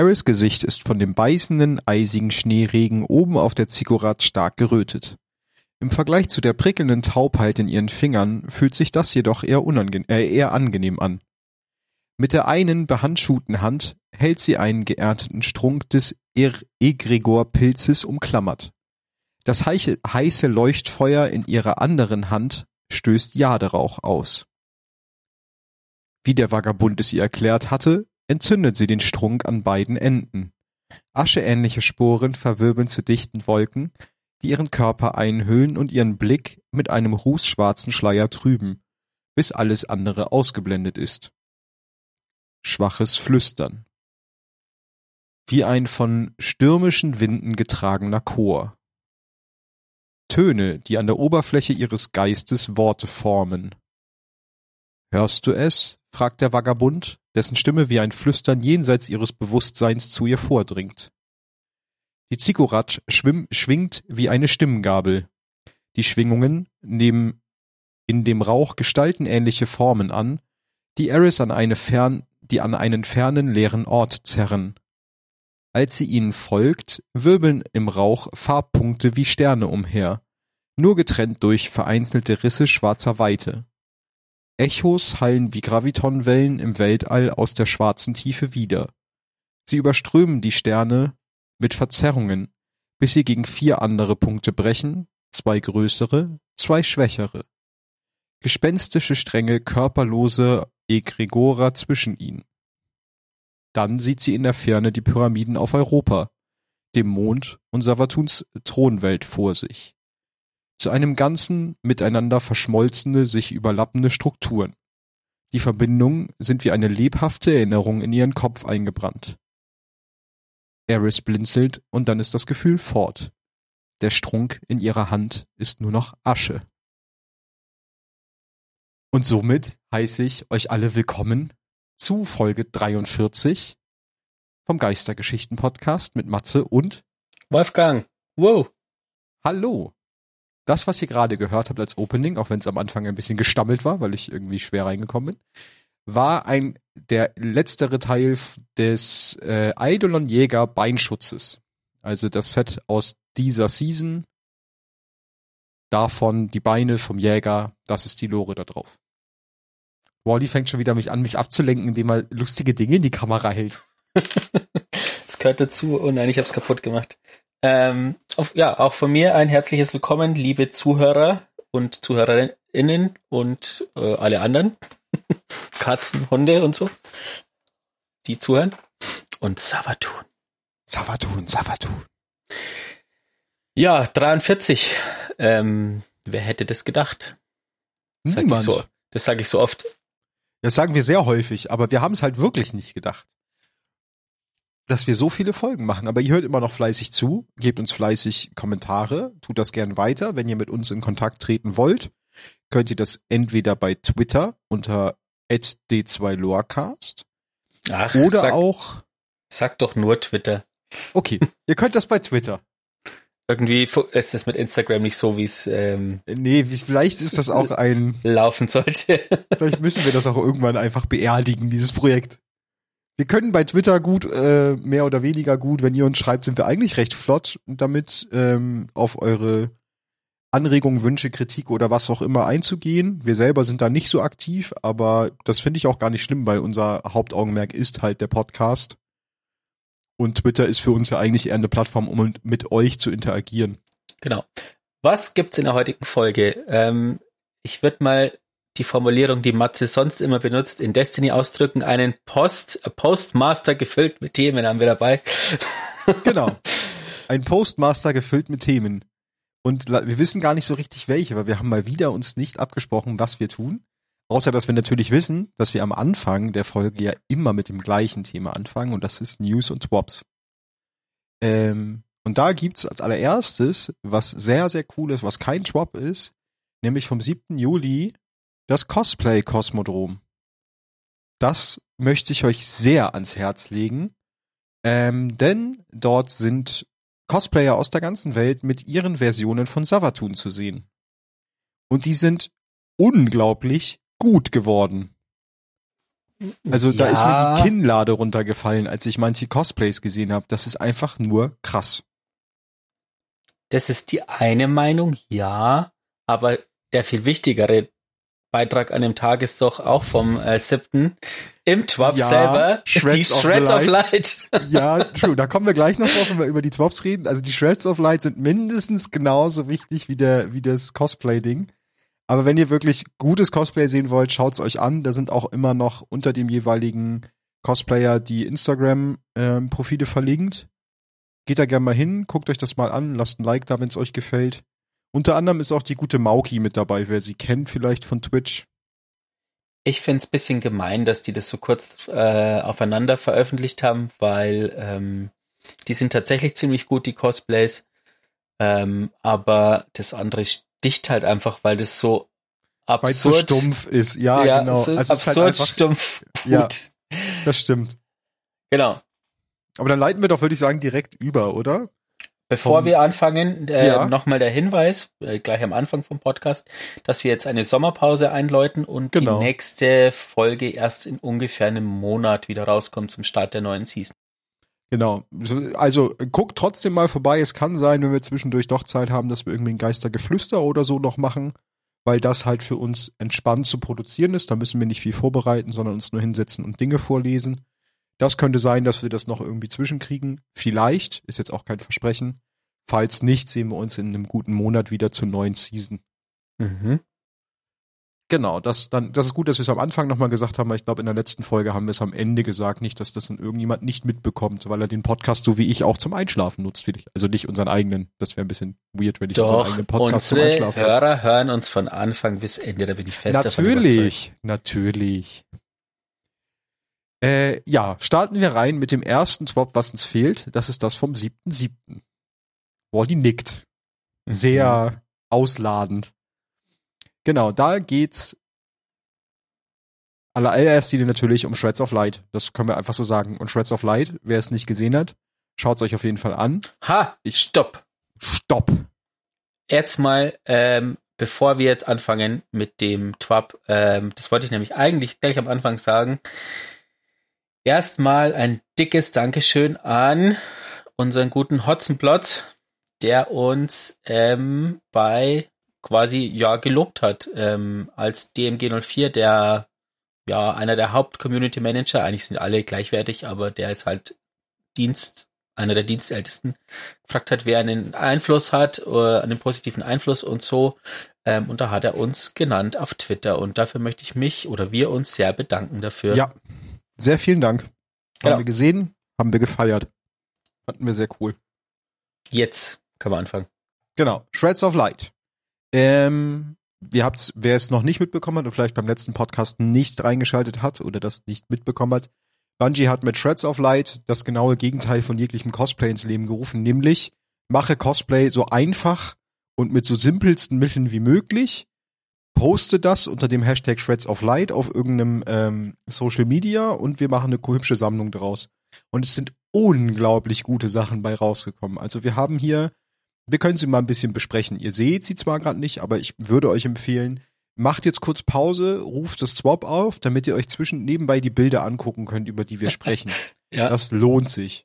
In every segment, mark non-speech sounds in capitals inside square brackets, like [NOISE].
Harris Gesicht ist von dem beißenden, eisigen Schneeregen oben auf der Ziggurat stark gerötet. Im Vergleich zu der prickelnden Taubheit in ihren Fingern fühlt sich das jedoch eher, äh, eher angenehm an. Mit der einen behandschuhten Hand hält sie einen geernteten Strunk des Egregor-Pilzes umklammert. Das heiße Leuchtfeuer in ihrer anderen Hand stößt Jaderauch aus. Wie der Vagabund es ihr erklärt hatte, entzündet sie den Strunk an beiden Enden. Ascheähnliche Sporen verwirbeln zu dichten Wolken, die ihren Körper einhüllen und ihren Blick mit einem rußschwarzen Schleier trüben, bis alles andere ausgeblendet ist. Schwaches Flüstern. Wie ein von stürmischen Winden getragener Chor. Töne, die an der Oberfläche ihres Geistes Worte formen. Hörst du es? fragt der Vagabund, dessen Stimme wie ein Flüstern jenseits ihres Bewusstseins zu ihr vordringt. Die Ziggurat schwingt wie eine Stimmgabel. Die Schwingungen nehmen in dem Rauch gestaltenähnliche Formen an, die Eris an eine fern, die an einen fernen leeren Ort zerren. Als sie ihnen folgt, wirbeln im Rauch Farbpunkte wie Sterne umher, nur getrennt durch vereinzelte Risse schwarzer Weite. Echos hallen wie Gravitonwellen im Weltall aus der schwarzen Tiefe wider. Sie überströmen die Sterne mit Verzerrungen, bis sie gegen vier andere Punkte brechen, zwei größere, zwei schwächere. Gespenstische Stränge körperlose Egregora zwischen ihnen. Dann sieht sie in der Ferne die Pyramiden auf Europa, dem Mond und Savatuns Thronwelt vor sich zu einem Ganzen miteinander verschmolzene, sich überlappende Strukturen. Die Verbindungen sind wie eine lebhafte Erinnerung in ihren Kopf eingebrannt. Eris blinzelt und dann ist das Gefühl fort. Der Strunk in ihrer Hand ist nur noch Asche. Und somit heiße ich euch alle willkommen zu Folge 43 vom Geistergeschichten Podcast mit Matze und Wolfgang. Wow. Hallo. Das, was ihr gerade gehört habt als Opening, auch wenn es am Anfang ein bisschen gestammelt war, weil ich irgendwie schwer reingekommen bin, war ein der letztere Teil des äh, Eidolon Jäger Beinschutzes. Also das Set aus dieser Season. Davon die Beine vom Jäger, das ist die Lore da drauf. Wally fängt schon wieder mich an, mich abzulenken, indem er lustige Dinge in die Kamera hält. [LAUGHS] das gehört dazu. Oh nein, ich hab's kaputt gemacht. Ähm, auf, ja, auch von mir ein herzliches Willkommen, liebe Zuhörer und Zuhörerinnen und äh, alle anderen. [LAUGHS] Katzen, Hunde und so, die zuhören. Und Savatun. Savatun, Savatun. Ja, 43. Ähm, wer hätte das gedacht? Das sage ich, so, sag ich so oft. Das sagen wir sehr häufig, aber wir haben es halt wirklich nicht gedacht dass wir so viele Folgen machen. Aber ihr hört immer noch fleißig zu, gebt uns fleißig Kommentare, tut das gern weiter. Wenn ihr mit uns in Kontakt treten wollt, könnt ihr das entweder bei Twitter unter d2lorecast Ach, oder sag, auch. Sag doch nur Twitter. Okay, ihr könnt das bei Twitter. Irgendwie ist es mit Instagram nicht so, wie es. Ähm, nee, vielleicht ist das auch ein. Laufen sollte. vielleicht müssen wir das auch irgendwann einfach beerdigen, dieses Projekt. Wir können bei Twitter gut, äh, mehr oder weniger gut, wenn ihr uns schreibt, sind wir eigentlich recht flott damit, ähm, auf eure Anregungen, Wünsche, Kritik oder was auch immer einzugehen. Wir selber sind da nicht so aktiv, aber das finde ich auch gar nicht schlimm, weil unser Hauptaugenmerk ist halt der Podcast. Und Twitter ist für uns ja eigentlich eher eine Plattform, um mit euch zu interagieren. Genau. Was gibt's in der heutigen Folge? Ähm, ich würde mal die Formulierung, die Matze sonst immer benutzt, in Destiny ausdrücken, einen Post, Postmaster gefüllt mit Themen haben wir dabei. [LAUGHS] Genau. Ein Postmaster gefüllt mit Themen. Und wir wissen gar nicht so richtig welche, weil wir haben mal wieder uns nicht abgesprochen, was wir tun. Außer, dass wir natürlich wissen, dass wir am Anfang der Folge ja immer mit dem gleichen Thema anfangen und das ist News und Swaps. Ähm, und da gibt's als allererstes was sehr, sehr cool ist, was kein Swap ist, nämlich vom 7. Juli das Cosplay Kosmodrom. Das möchte ich euch sehr ans Herz legen, ähm, denn dort sind Cosplayer aus der ganzen Welt mit ihren Versionen von Savatun zu sehen. Und die sind unglaublich gut geworden. Also da ist mir Ja. die Kinnlade runtergefallen, als ich manche Cosplays gesehen habe. Das ist einfach nur krass. Das ist die eine Meinung, ja, aber der viel wichtigere Beitrag an dem Tag ist doch auch vom äh, 7. im Twab Ja, selber Shreds die of the Shreds of Light. [LAUGHS] Ja, true. Da kommen wir gleich noch drauf, wenn wir über die Swaps reden. Also die Shreds of Light sind mindestens genauso wichtig wie der, wie das Cosplay-Ding. Aber wenn ihr wirklich gutes Cosplay sehen wollt, schaut's euch an. Da sind auch immer noch unter dem jeweiligen Cosplayer die Instagram-Profile verlinkt. Geht da gerne mal hin, guckt euch das mal an, lasst ein Like da, wenn es euch gefällt. Unter anderem ist auch die gute Mauki mit dabei, wer sie kennt vielleicht von Twitch. Ich find's bisschen gemein, dass die das so kurz äh, aufeinander veröffentlicht haben, weil ähm, die sind tatsächlich ziemlich gut, die Cosplays. Ähm, aber das andere sticht halt einfach, weil das so es so absurd stumpf ist. Ja, ja, genau. so Also es ist halt absurd einfach, stumpf gut. Ja. das stimmt. Genau. Aber dann leiten wir doch, würde ich sagen, direkt über, oder? Bevor Vom- wir anfangen, äh, Ja. nochmal der Hinweis, äh, gleich am Anfang vom Podcast, dass wir jetzt eine Sommerpause einläuten und Genau. die nächste Folge erst in ungefähr einem Monat wieder rauskommt zum Start der neuen Season. Genau. So, Also guckt trotzdem mal vorbei. Es kann sein, wenn wir zwischendurch doch Zeit haben, dass wir irgendwie ein Geistergeflüster oder so noch machen, weil das halt für uns entspannt zu produzieren ist. Da müssen wir nicht viel vorbereiten, sondern uns nur hinsetzen und Dinge vorlesen. Das könnte sein, dass wir das noch irgendwie zwischenkriegen. Vielleicht, ist jetzt auch kein Versprechen. Falls nicht, sehen wir uns in einem guten Monat wieder zur neuen Season. Mhm. Genau, das, dann, das ist gut, dass wir es am Anfang nochmal gesagt haben, weil ich glaube, in der letzten Folge haben wir es am Ende gesagt, nicht, dass das dann irgendjemand nicht mitbekommt, weil er den Podcast so wie ich auch zum Einschlafen nutzt. Also nicht unseren eigenen. Das wäre ein bisschen weird, wenn ich unseren Doch, eigenen Podcast zum Einschlafen nutze. Hörer hören uns von Anfang bis Ende, da bin ich fest davon überzeugt. Natürlich, natürlich. Äh, ja, starten wir rein mit dem ersten Swap, was uns fehlt. Das ist das vom 7.7. Wally nickt. Mhm. Sehr ausladend. Genau, da geht's allererst Linie natürlich um Shreds of Light. Das können wir einfach so sagen. Und Shreds of Light, wer es nicht gesehen hat, schaut's euch auf jeden Fall an. Ha, stopp. Stopp. Jetzt mal, ähm, bevor wir jetzt anfangen mit dem Twab, ähm, das wollte ich nämlich eigentlich gleich am Anfang sagen. Erstmal ein dickes Dankeschön an unseren guten Hotzenplotz, der uns ähm, bei quasi ja gelobt hat ähm, als DMG 04, der ja einer der Haupt-Community Manager. Eigentlich sind alle gleichwertig, aber der ist halt Dienst, einer der Dienstältesten gefragt hat, wer einen Einfluss hat, äh, einen positiven Einfluss und so. Ähm, und da hat er uns genannt auf Twitter. Und dafür möchte ich mich oder wir uns sehr bedanken dafür. Ja, sehr vielen Dank. Haben Genau. wir gesehen, haben wir gefeiert. Fanden wir sehr cool. Jetzt können wir anfangen. Genau, Shreds of Light. Ähm, ihr habt's, wer es noch nicht mitbekommen hat und vielleicht beim letzten Podcast nicht reingeschaltet hat oder das nicht mitbekommen hat, Bungie hat mit Shreds of Light das genaue Gegenteil von jeglichem Cosplay ins Leben gerufen, nämlich mache Cosplay so einfach und mit so simpelsten Mitteln wie möglich, poste das unter dem Hashtag Shreds of Light auf irgendeinem ähm, Social Media und wir machen eine hübsche Sammlung draus. Und es sind unglaublich gute Sachen bei rausgekommen. Also wir haben hier wir können sie mal ein bisschen besprechen. Ihr seht sie zwar gerade nicht, aber ich würde euch empfehlen, macht jetzt kurz Pause, ruft das Swap auf, damit ihr euch zwischen nebenbei die Bilder angucken könnt, über die wir sprechen. [LAUGHS] Ja. Das lohnt sich.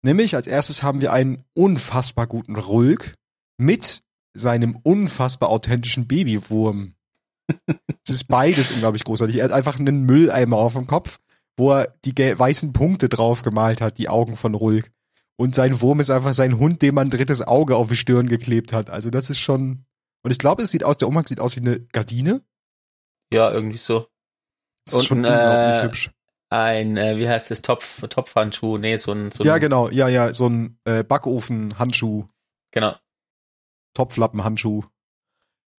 Nämlich als erstes haben wir einen unfassbar guten Rulk mit seinem unfassbar authentischen Babywurm. Es ist beides unglaublich großartig. Er hat einfach einen Mülleimer auf dem Kopf, wo er die weißen Punkte drauf gemalt hat, die Augen von Rulk. Und sein Wurm ist einfach sein Hund, dem man ein drittes Auge auf die Stirn geklebt hat. Also das ist schon. Und ich glaube, es sieht aus, der Umhang sieht aus wie eine Gardine. Ja, irgendwie so. Das ist Und schon ein, unglaublich äh, hübsch. Ein, äh, wie heißt das, Topf, Topfhandschuh? Nee, so ein, so ein Ja, genau, ja, ja, so ein äh, Backofen-Handschuh, genau. Topflappen-Handschuh.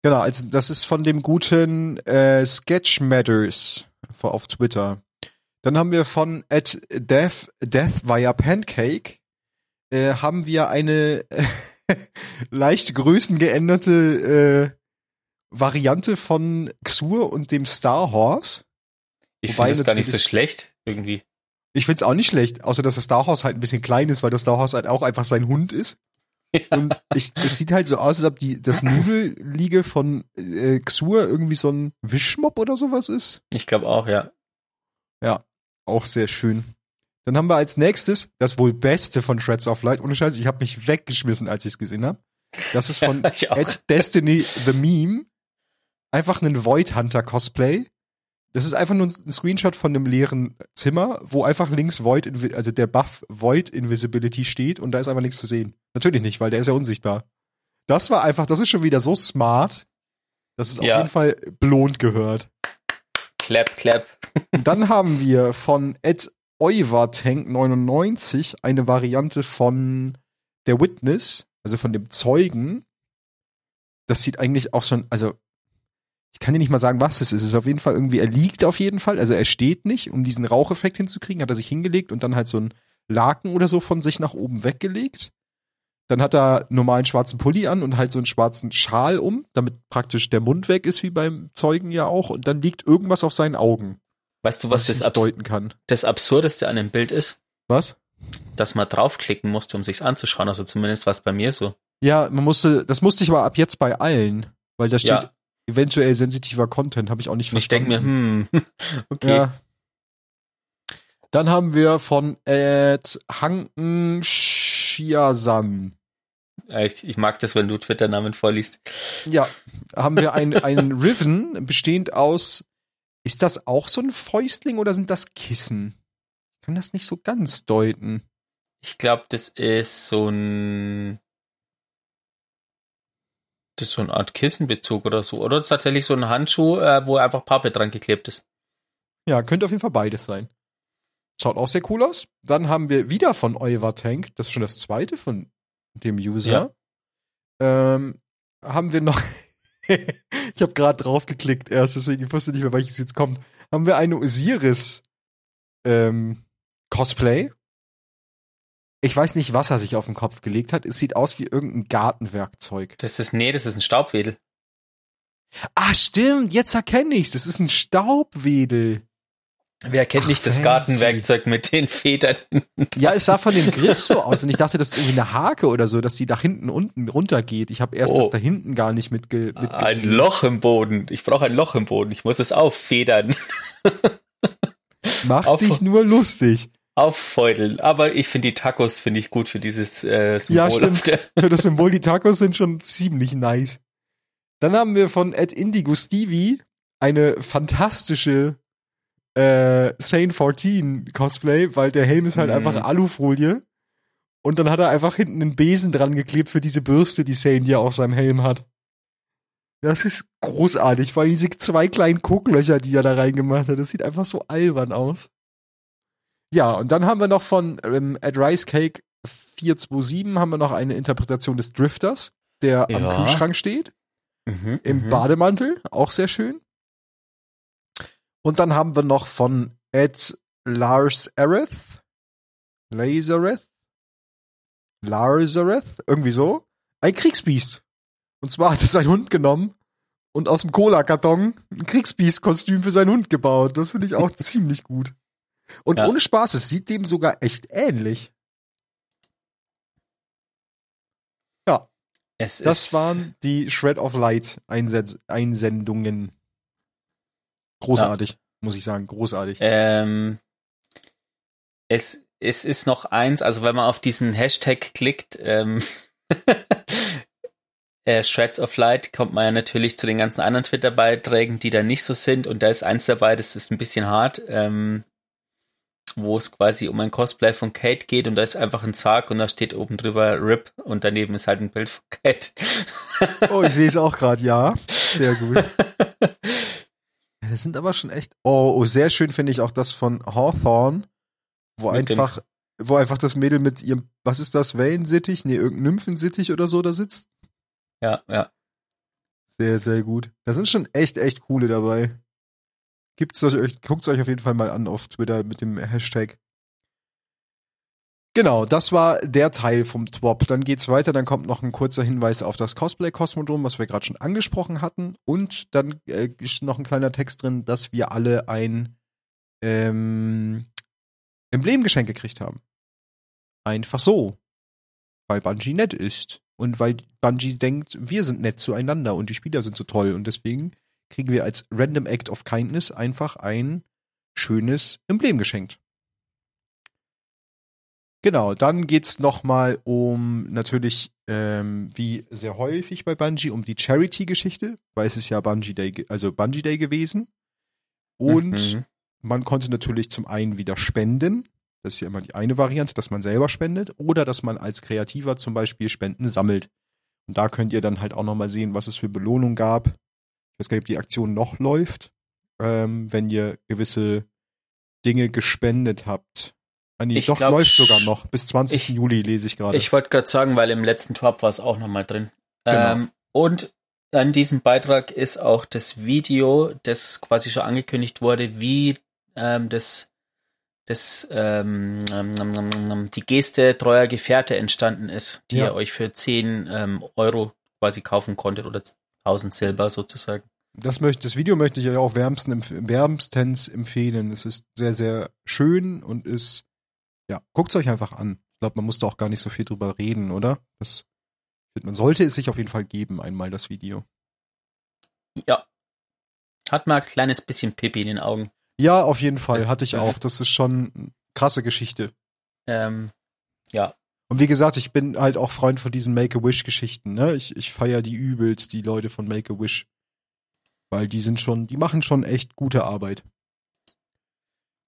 Genau, also das ist von dem guten äh, Sketch Matters auf Twitter. Dann haben wir von at Death, Death via Pancake äh, haben wir eine [LAUGHS] leicht größengeänderte äh, Variante von Xur und dem Star Horse. Ich finde das gar nicht so schlecht, irgendwie. Ich find's auch nicht schlecht, außer dass das Star Horse halt ein bisschen klein ist, weil das Star Horse halt auch einfach sein Hund ist. Und [LAUGHS] ich, es sieht halt so aus, als ob die, das [CLEARS THROAT] Nudelliege von äh, Xur irgendwie so ein Wischmopp oder sowas ist. Ich glaube auch, ja. Ja, auch sehr schön. Dann haben wir als nächstes das wohl Beste von Shreds of Light. Ohne Scheiß, ich habe mich weggeschmissen, als ich es gesehen habe. Das ist [LAUGHS] von. At Destiny the Meme. Einfach ein Void Hunter Cosplay. Das ist einfach nur ein Screenshot von einem leeren Zimmer, wo einfach links Void, Invi- also der Buff Void Invisibility steht und da ist einfach nichts zu sehen. Natürlich nicht, weil der ist ja unsichtbar. Das war einfach, das ist schon wieder so smart, dass es auf Ja. jeden Fall belohnt gehört. Clap, clap. Dann haben wir von Ed Tank 99 eine Variante von der Witness, also von dem Zeugen. Das sieht eigentlich auch schon, also ich kann dir nicht mal sagen, was es ist. Es ist auf jeden Fall irgendwie, er liegt auf jeden Fall, also er steht nicht, um diesen Raucheffekt hinzukriegen, hat er sich hingelegt und dann halt so ein Laken oder so von sich nach oben weggelegt. Dann hat er einen normalen schwarzen Pulli an und halt so einen schwarzen Schal um, damit praktisch der Mund weg ist, wie beim Zeugen ja auch. Und dann liegt irgendwas auf seinen Augen, Weißt du, was, was das, deuten kann. das Absurdeste an dem Bild ist? Was? Dass man draufklicken musste, um sich's anzuschauen. Also zumindest war es bei mir so. Ja, man musste, das musste ich aber ab jetzt bei allen, weil da steht Ja. Eventuell sensitiver Content, habe ich auch nicht Und ich denke mir, verstanden. hm, [LAUGHS] okay. Ja. Dann haben wir von Ed Hanken Shiasan. Äh, Ich, ich mag das, wenn du Twitter-Namen vorliest. Ja, haben wir ein, ein [LAUGHS] Riven bestehend aus, ist das auch so ein Fäustling oder sind das Kissen? Ich kann das nicht so ganz deuten. Ich glaube, das ist so ein. Das ist so eine Art Kissenbezug oder so. Oder das ist tatsächlich so ein Handschuh, äh, wo einfach Pappe dran geklebt ist. Ja, könnte auf jeden Fall beides sein. Schaut auch sehr cool aus. Dann haben wir wieder von Tank, das ist schon das zweite von dem User. Ähm, haben wir noch, [LAUGHS] ich habe gerade drauf geklickt erst, deswegen wusste nicht mehr, welches jetzt kommt. Haben wir eine Osiris ähm, Cosplay. Ich weiß nicht, was er sich auf den Kopf gelegt hat. Es sieht aus wie irgendein Gartenwerkzeug. Das ist, nee, das ist ein Staubwedel. Ah, stimmt, jetzt erkenne ich's. Das ist ein Staubwedel. Wer kennt Ach, nicht das fancy. Gartenwerkzeug mit den Federn? Ja, es sah von dem Griff so aus und ich dachte, das ist irgendwie eine Hake oder so, dass die nach hinten unten runtergeht. Ich habe erst Oh. das da hinten gar nicht mitge mitgesehen. Ein Loch im Boden. Ich brauche ein Loch im Boden. Ich muss es auffedern, Mach Auf- dich nur lustig. Auffeudeln. Aber ich finde die Tacos finde ich gut für dieses äh, Symbol. Ja, stimmt. [LAUGHS] Für das Symbol, die Tacos sind schon ziemlich nice. Dann haben wir von Ed Indigo Stevie eine fantastische äh, Sane 14 Cosplay, weil der Helm ist halt Mhm. einfach Alufolie. Und dann hat er einfach hinten einen Besen dran geklebt für diese Bürste, die Sane ja auf seinem Helm hat. Das ist großartig, vor allem diese zwei kleinen Gucklöcher, die er da reingemacht hat. Das sieht einfach so albern aus. Ja, und dann haben wir noch von ähm, At Rice Cake 427 haben wir noch eine Interpretation des Drifters, der am Ja. Kühlschrank steht, Mhm, im mhm. Bademantel, auch sehr schön. Und dann haben wir noch von Ed Lars Areth, Lazareth, Lazareth, irgendwie so, ein Kriegsbiest. Und zwar hat er seinen Hund genommen und aus dem Cola-Karton ein Kriegsbiest-Kostüm für seinen Hund gebaut. Das finde ich auch [LAUGHS] ziemlich gut. Und Ja. ohne Spaß, es sieht dem sogar echt ähnlich. Ja, Es das ist, waren die Shred of Light Einsens Einsendungen. Großartig, muss ich sagen, großartig. Ähm, es, es ist noch eins, also wenn man auf diesen Hashtag klickt, ähm, [LAUGHS] äh, Shreds of Light, kommt man ja natürlich zu den ganzen anderen Twitter-Beiträgen, die da nicht so sind. Und da ist eins dabei, das ist ein bisschen hart, ähm, wo es quasi um ein Cosplay von Kate geht und da ist einfach ein Sarg und da steht oben drüber RIP und daneben ist halt ein Bild von Kate. Oh, ich sehe es auch gerade, ja. [LAUGHS] Sehr gut. Das sind aber schon echt. Oh, oh sehr schön finde ich auch das von Hawthorne, wo Mit dem- einfach, wo einfach das Mädel mit ihrem, was ist das, Wellensittich? Nee, irgendein Nymphensittich oder so da sitzt. ja, ja. Sehr, sehr gut. Da sind schon echt, echt coole dabei. Gibt's das euch, guckt's euch auf jeden Fall mal an auf Twitter mit dem Hashtag. Genau, das war der Teil vom TWOP. Dann geht's weiter, dann kommt noch ein kurzer Hinweis auf das Cosplay-Kosmodrom, was wir gerade schon angesprochen hatten. Und dann äh, ist noch ein kleiner Text drin, dass wir alle ein ähm, Emblemgeschenk gekriegt haben. Einfach so. Weil Bungie nett ist. Und weil Bungie denkt, wir sind nett zueinander und die Spieler sind so toll. Und deswegen kriegen wir als Random Act of Kindness einfach ein schönes Emblem geschenkt. Genau, dann geht's nochmal um natürlich, ähm, wie sehr häufig bei Bungie, um die Charity-Geschichte, weil es ist ja Bungie Day, also Bungie Day gewesen. Und mhm. man konnte natürlich zum einen wieder spenden. Das ist ja immer die eine Variante, dass man selber spendet oder dass man als Kreativer zum Beispiel Spenden sammelt. Und da könnt ihr dann halt auch nochmal sehen, was es für Belohnung gab. Ich weiß gar nicht, ob die Aktion noch läuft, ähm, wenn ihr gewisse Dinge gespendet habt. Ah, nee, doch, glaub, läuft sogar noch. Bis 20. Ich, Juli lese ich gerade. Ich wollte gerade sagen, weil im letzten Top war es auch nochmal drin. Genau. Ähm, und an diesem Beitrag ist auch das Video, das quasi schon angekündigt wurde, wie ähm, das, das ähm, ähm, ähm, ähm die Geste treuer Gefährte entstanden ist, die ja. ihr euch für 10 ähm, Euro quasi kaufen konntet oder 1000 Silber sozusagen. Das, möchte, das Video möchte ich euch auch wärmstens, wärmstens empfehlen. Es ist sehr, sehr schön und ist, ja, guckt es euch einfach an. Ich glaube, man muss da auch gar nicht so viel drüber reden, oder? Das man sollte es sich auf jeden Fall geben, einmal das Video. Ja. Hat mal ein kleines bisschen Pipi in den Augen. Ja, auf jeden Fall, hatte ich auch. Das ist schon eine krasse Geschichte. Ähm, ja. Und wie gesagt, ich bin halt auch Freund von diesen Make-A-Wish-Geschichten, ne? Ich, ich feiere die übelst, die Leute von Make-A-Wish. Weil die sind schon, die machen schon echt gute Arbeit.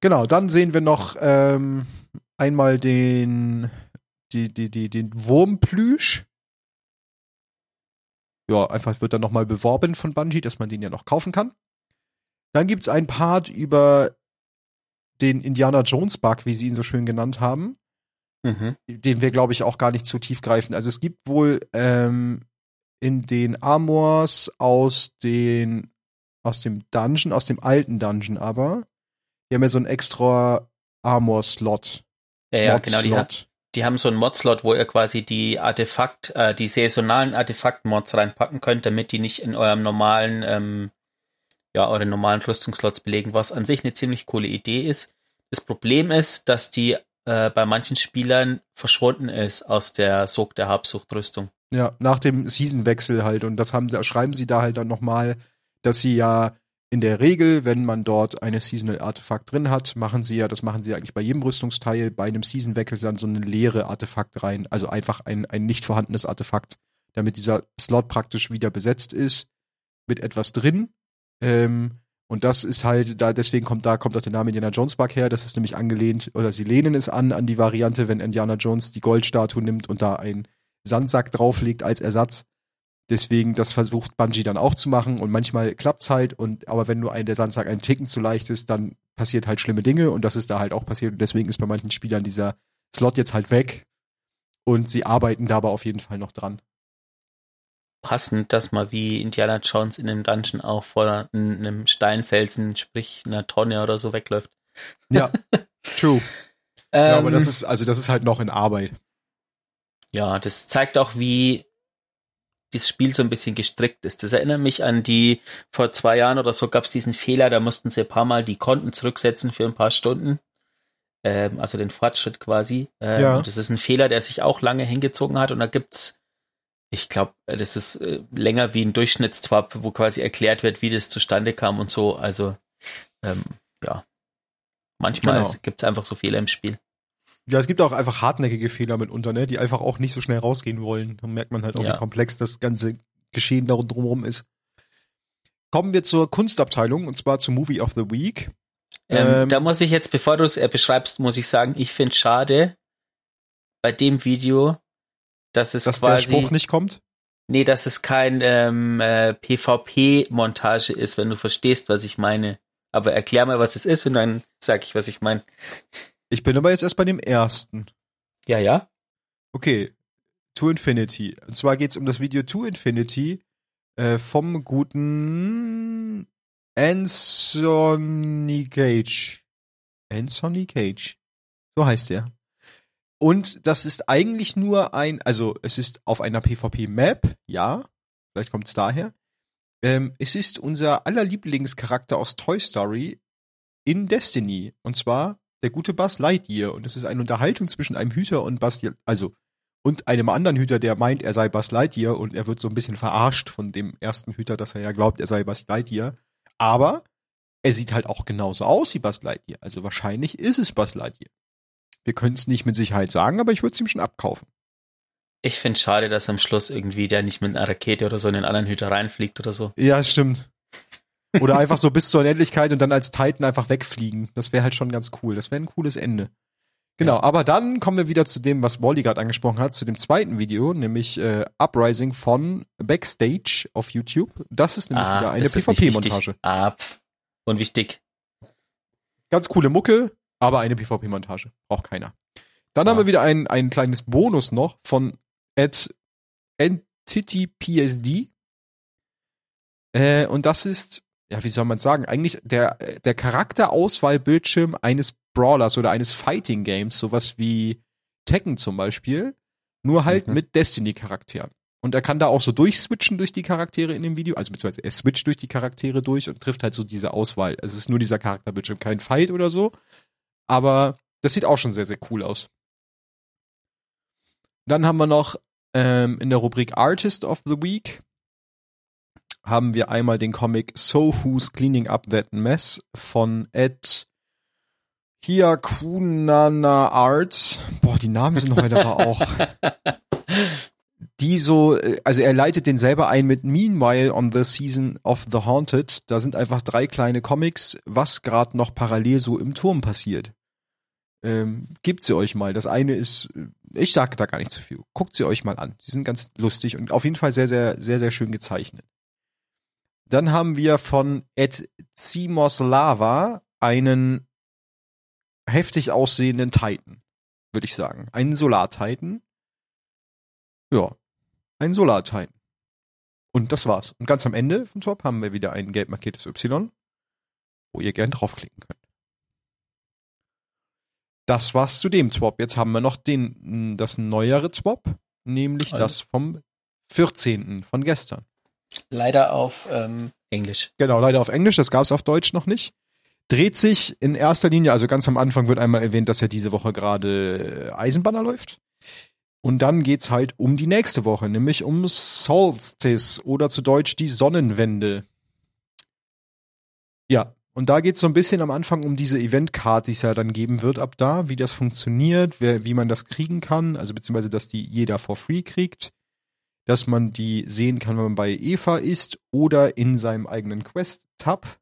Genau, dann sehen wir noch ähm, einmal den, die, die, die, den Wurmplüsch ja, einfach wird dann nochmal beworben von Bungie, dass man den ja noch kaufen kann. Dann gibt's ein Part über den Indiana Jones Bug, wie sie ihn so schön genannt haben, mhm. den wir, glaube ich, auch gar nicht zu tief greifen. Also es gibt wohl ähm, in den Armors aus den aus dem Dungeon, aus dem alten Dungeon aber, die haben ja so einen extra Armor-Slot. Ja, ja genau, die, hat, die haben so einen Mod-Slot, wo ihr quasi die Artefakt, äh, die saisonalen Artefakt-Mods reinpacken könnt, damit die nicht in eurem normalen, ähm, ja, euren normalen Rüstungsslots belegen, was an sich eine ziemlich coole Idee ist. Das Problem ist, dass die äh, bei manchen Spielern verschwunden ist aus der Sog der Habsuchtrüstung. Ja, nach dem Seasonwechsel halt. Und das haben schreiben sie da halt dann nochmal, dass sie ja in der Regel, wenn man dort eine Seasonal Artefakt drin hat, machen sie ja, das machen sie eigentlich bei jedem Rüstungsteil, bei einem Season-Wechsel dann so eine leere Artefakt rein, also einfach ein, ein nicht vorhandenes Artefakt, damit dieser Slot praktisch wieder besetzt ist mit etwas drin. Ähm, und das ist halt, da deswegen kommt da kommt auch der Name Indiana Jones Bug her. Das ist nämlich angelehnt oder sie lehnen es an an die Variante, wenn Indiana Jones die Goldstatue nimmt und da einen Sandsack drauflegt als Ersatz. Deswegen, das versucht Bungie dann auch zu machen und manchmal klappt's halt und aber wenn nur ein der Sandsack einen Ticken zu leicht ist, dann passiert halt schlimme Dinge und das ist da halt auch passiert und deswegen ist bei manchen Spielern dieser Slot jetzt halt weg und sie arbeiten dabei auf jeden Fall noch dran. Passend, dass mal wie Indiana Jones in einem Dungeon auch vor einem Steinfelsen, sprich einer Tonne oder so wegläuft. Ja, [LAUGHS] true. ja, aber das ähm, ist, also das ist halt noch in Arbeit. Ja, das zeigt auch, wie dieses Spiel so ein bisschen gestrickt ist. Das erinnert mich an die, vor zwei Jahren oder so gab es diesen Fehler, da mussten sie ein paar Mal die Konten zurücksetzen für ein paar Stunden. Ähm, also den Fortschritt quasi. Ähm, ja. Das ist ein Fehler, der sich auch lange hingezogen hat und da gibt's ich glaube, das ist äh, länger wie ein Durchschnittstwap, wo quasi erklärt wird, wie das zustande kam und so. Also, ähm, ja. Manchmal genau. gibt es einfach so Fehler im Spiel. Ja, es gibt auch einfach hartnäckige Fehler mitunter, ne, die einfach auch nicht so schnell rausgehen wollen. Dann merkt man halt auch, ja. wie komplex das ganze Geschehen darum drumherum ist. Kommen wir zur Kunstabteilung und zwar zum Movie of the Week. Ähm, ähm, da muss ich jetzt, bevor du es äh, beschreibst, muss ich sagen, ich finde schade bei dem Video, dass es dass quasi, der Spruch nicht kommt. Nee, dass es kein ähm, äh, PvP-Montage ist, wenn du verstehst, was ich meine. Aber erklär mal, was es ist und dann sag ich, was ich meine. Ich bin aber jetzt erst bei dem ersten. Ja, ja. Okay. To Infinity. Und zwar geht's um das Video To Infinity äh, vom guten Anthony Cage. Anthony Cage. So heißt er. Und das ist eigentlich nur ein, also es ist auf einer PvP-Map, ja, vielleicht kommt es daher. Ähm, es ist unser aller Lieblingscharakter aus Toy Story in Destiny. Und zwar der gute Buzz Lightyear. Und es ist eine Unterhaltung zwischen einem Hüter und Buzz, also und einem anderen Hüter, der meint, er sei Buzz Lightyear und er wird so ein bisschen verarscht von dem ersten Hüter, dass er ja glaubt, er sei Buzz Lightyear. Aber er sieht halt auch genauso aus wie Buzz Lightyear. Also wahrscheinlich ist es Buzz Lightyear. Wir können es nicht mit Sicherheit sagen, aber ich würde es ihm schon abkaufen. Ich finde schade, dass am Schluss irgendwie der nicht mit einer Rakete oder so in den anderen Hüter reinfliegt oder so. Ja, stimmt. [LAUGHS] Oder einfach so bis zur Unendlichkeit und dann als Titan einfach wegfliegen. Das wäre halt schon ganz cool. Das wäre ein cooles Ende. Genau, ja. aber dann kommen wir wieder zu dem, was Wally gerade angesprochen hat, zu dem zweiten Video, nämlich äh, Uprising von Backstage auf YouTube. Das ist nämlich ah, wieder eine PvP-Montage. Ah, unwichtig. Ganz coole Mucke, aber eine PvP-Montage. Braucht keiner. Dann ah. haben wir wieder ein, ein kleines Bonus noch von at NTTPSD. Äh, und das ist ja, wie soll man sagen, eigentlich der, der Charakterauswahlbildschirm eines Brawlers oder eines Fighting Games, sowas wie Tekken zum Beispiel, nur halt mhm. mit Destiny-Charakteren. Und er kann da auch so durchswitchen durch die Charaktere in dem Video, also beziehungsweise er switcht durch die Charaktere durch und trifft halt so diese Auswahl. Es ist nur dieser Charakterbildschirm, kein Fight oder so. Aber das sieht auch schon sehr, sehr cool aus. Dann haben wir noch ähm, in der Rubrik Artist of the Week haben wir einmal den Comic So Who's Cleaning Up That Mess von Ed Hiakunana Arts. Boah, die Namen sind heute aber auch. [LAUGHS] Die so, äh, also er leitet den selber ein mit Meanwhile on the Season of the Haunted. Da sind einfach drei kleine Comics, was gerade noch parallel so im Turm passiert. Ähm, gebt sie euch mal. Das eine ist, äh, ich sage da gar nicht zu viel. Guckt sie euch mal an. Sie sind ganz lustig und auf jeden Fall sehr, sehr, sehr, sehr schön gezeichnet. Dann haben wir von Ed Lava einen heftig aussehenden Titan, würde ich sagen. Einen Solar-Titan. Ja, ein Solar-Titan. Und das war's. Und ganz am Ende vom Top haben wir wieder ein gelb markiertes Y, wo ihr gern draufklicken könnt. Das war's zu dem Swap. Jetzt haben wir noch den, das neuere Swap, nämlich also. das vom 14. von gestern. Leider auf ähm, Englisch. Genau, leider auf Englisch. Das gab es auf Deutsch noch nicht. Dreht sich in erster Linie, also ganz am Anfang wird einmal erwähnt, dass ja diese Woche gerade Eisenbahner läuft. Und dann geht's halt um die nächste Woche, nämlich um Solstice oder zu Deutsch die Sonnenwende. Ja, und da geht's so ein bisschen am Anfang um diese Event-Card, die es ja dann geben wird ab da, wie das funktioniert, wer, wie man das kriegen kann, also beziehungsweise, dass die jeder for free kriegt dass man die sehen kann, wenn man bei Eva ist oder in seinem eigenen Quest-Tab,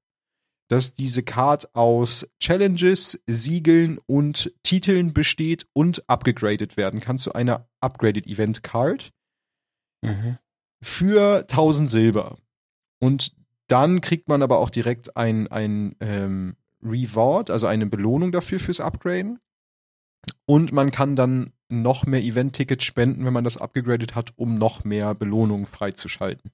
dass diese Card aus Challenges, Siegeln und Titeln besteht und abgegradet werden kann zu einer Upgraded Event Card mhm. für 1000 Silber. Und dann kriegt man aber auch direkt ein, ein ähm, Reward, also eine Belohnung dafür fürs Upgraden. Und man kann dann noch mehr Event-Tickets spenden, wenn man das abgegradet hat, um noch mehr Belohnungen freizuschalten.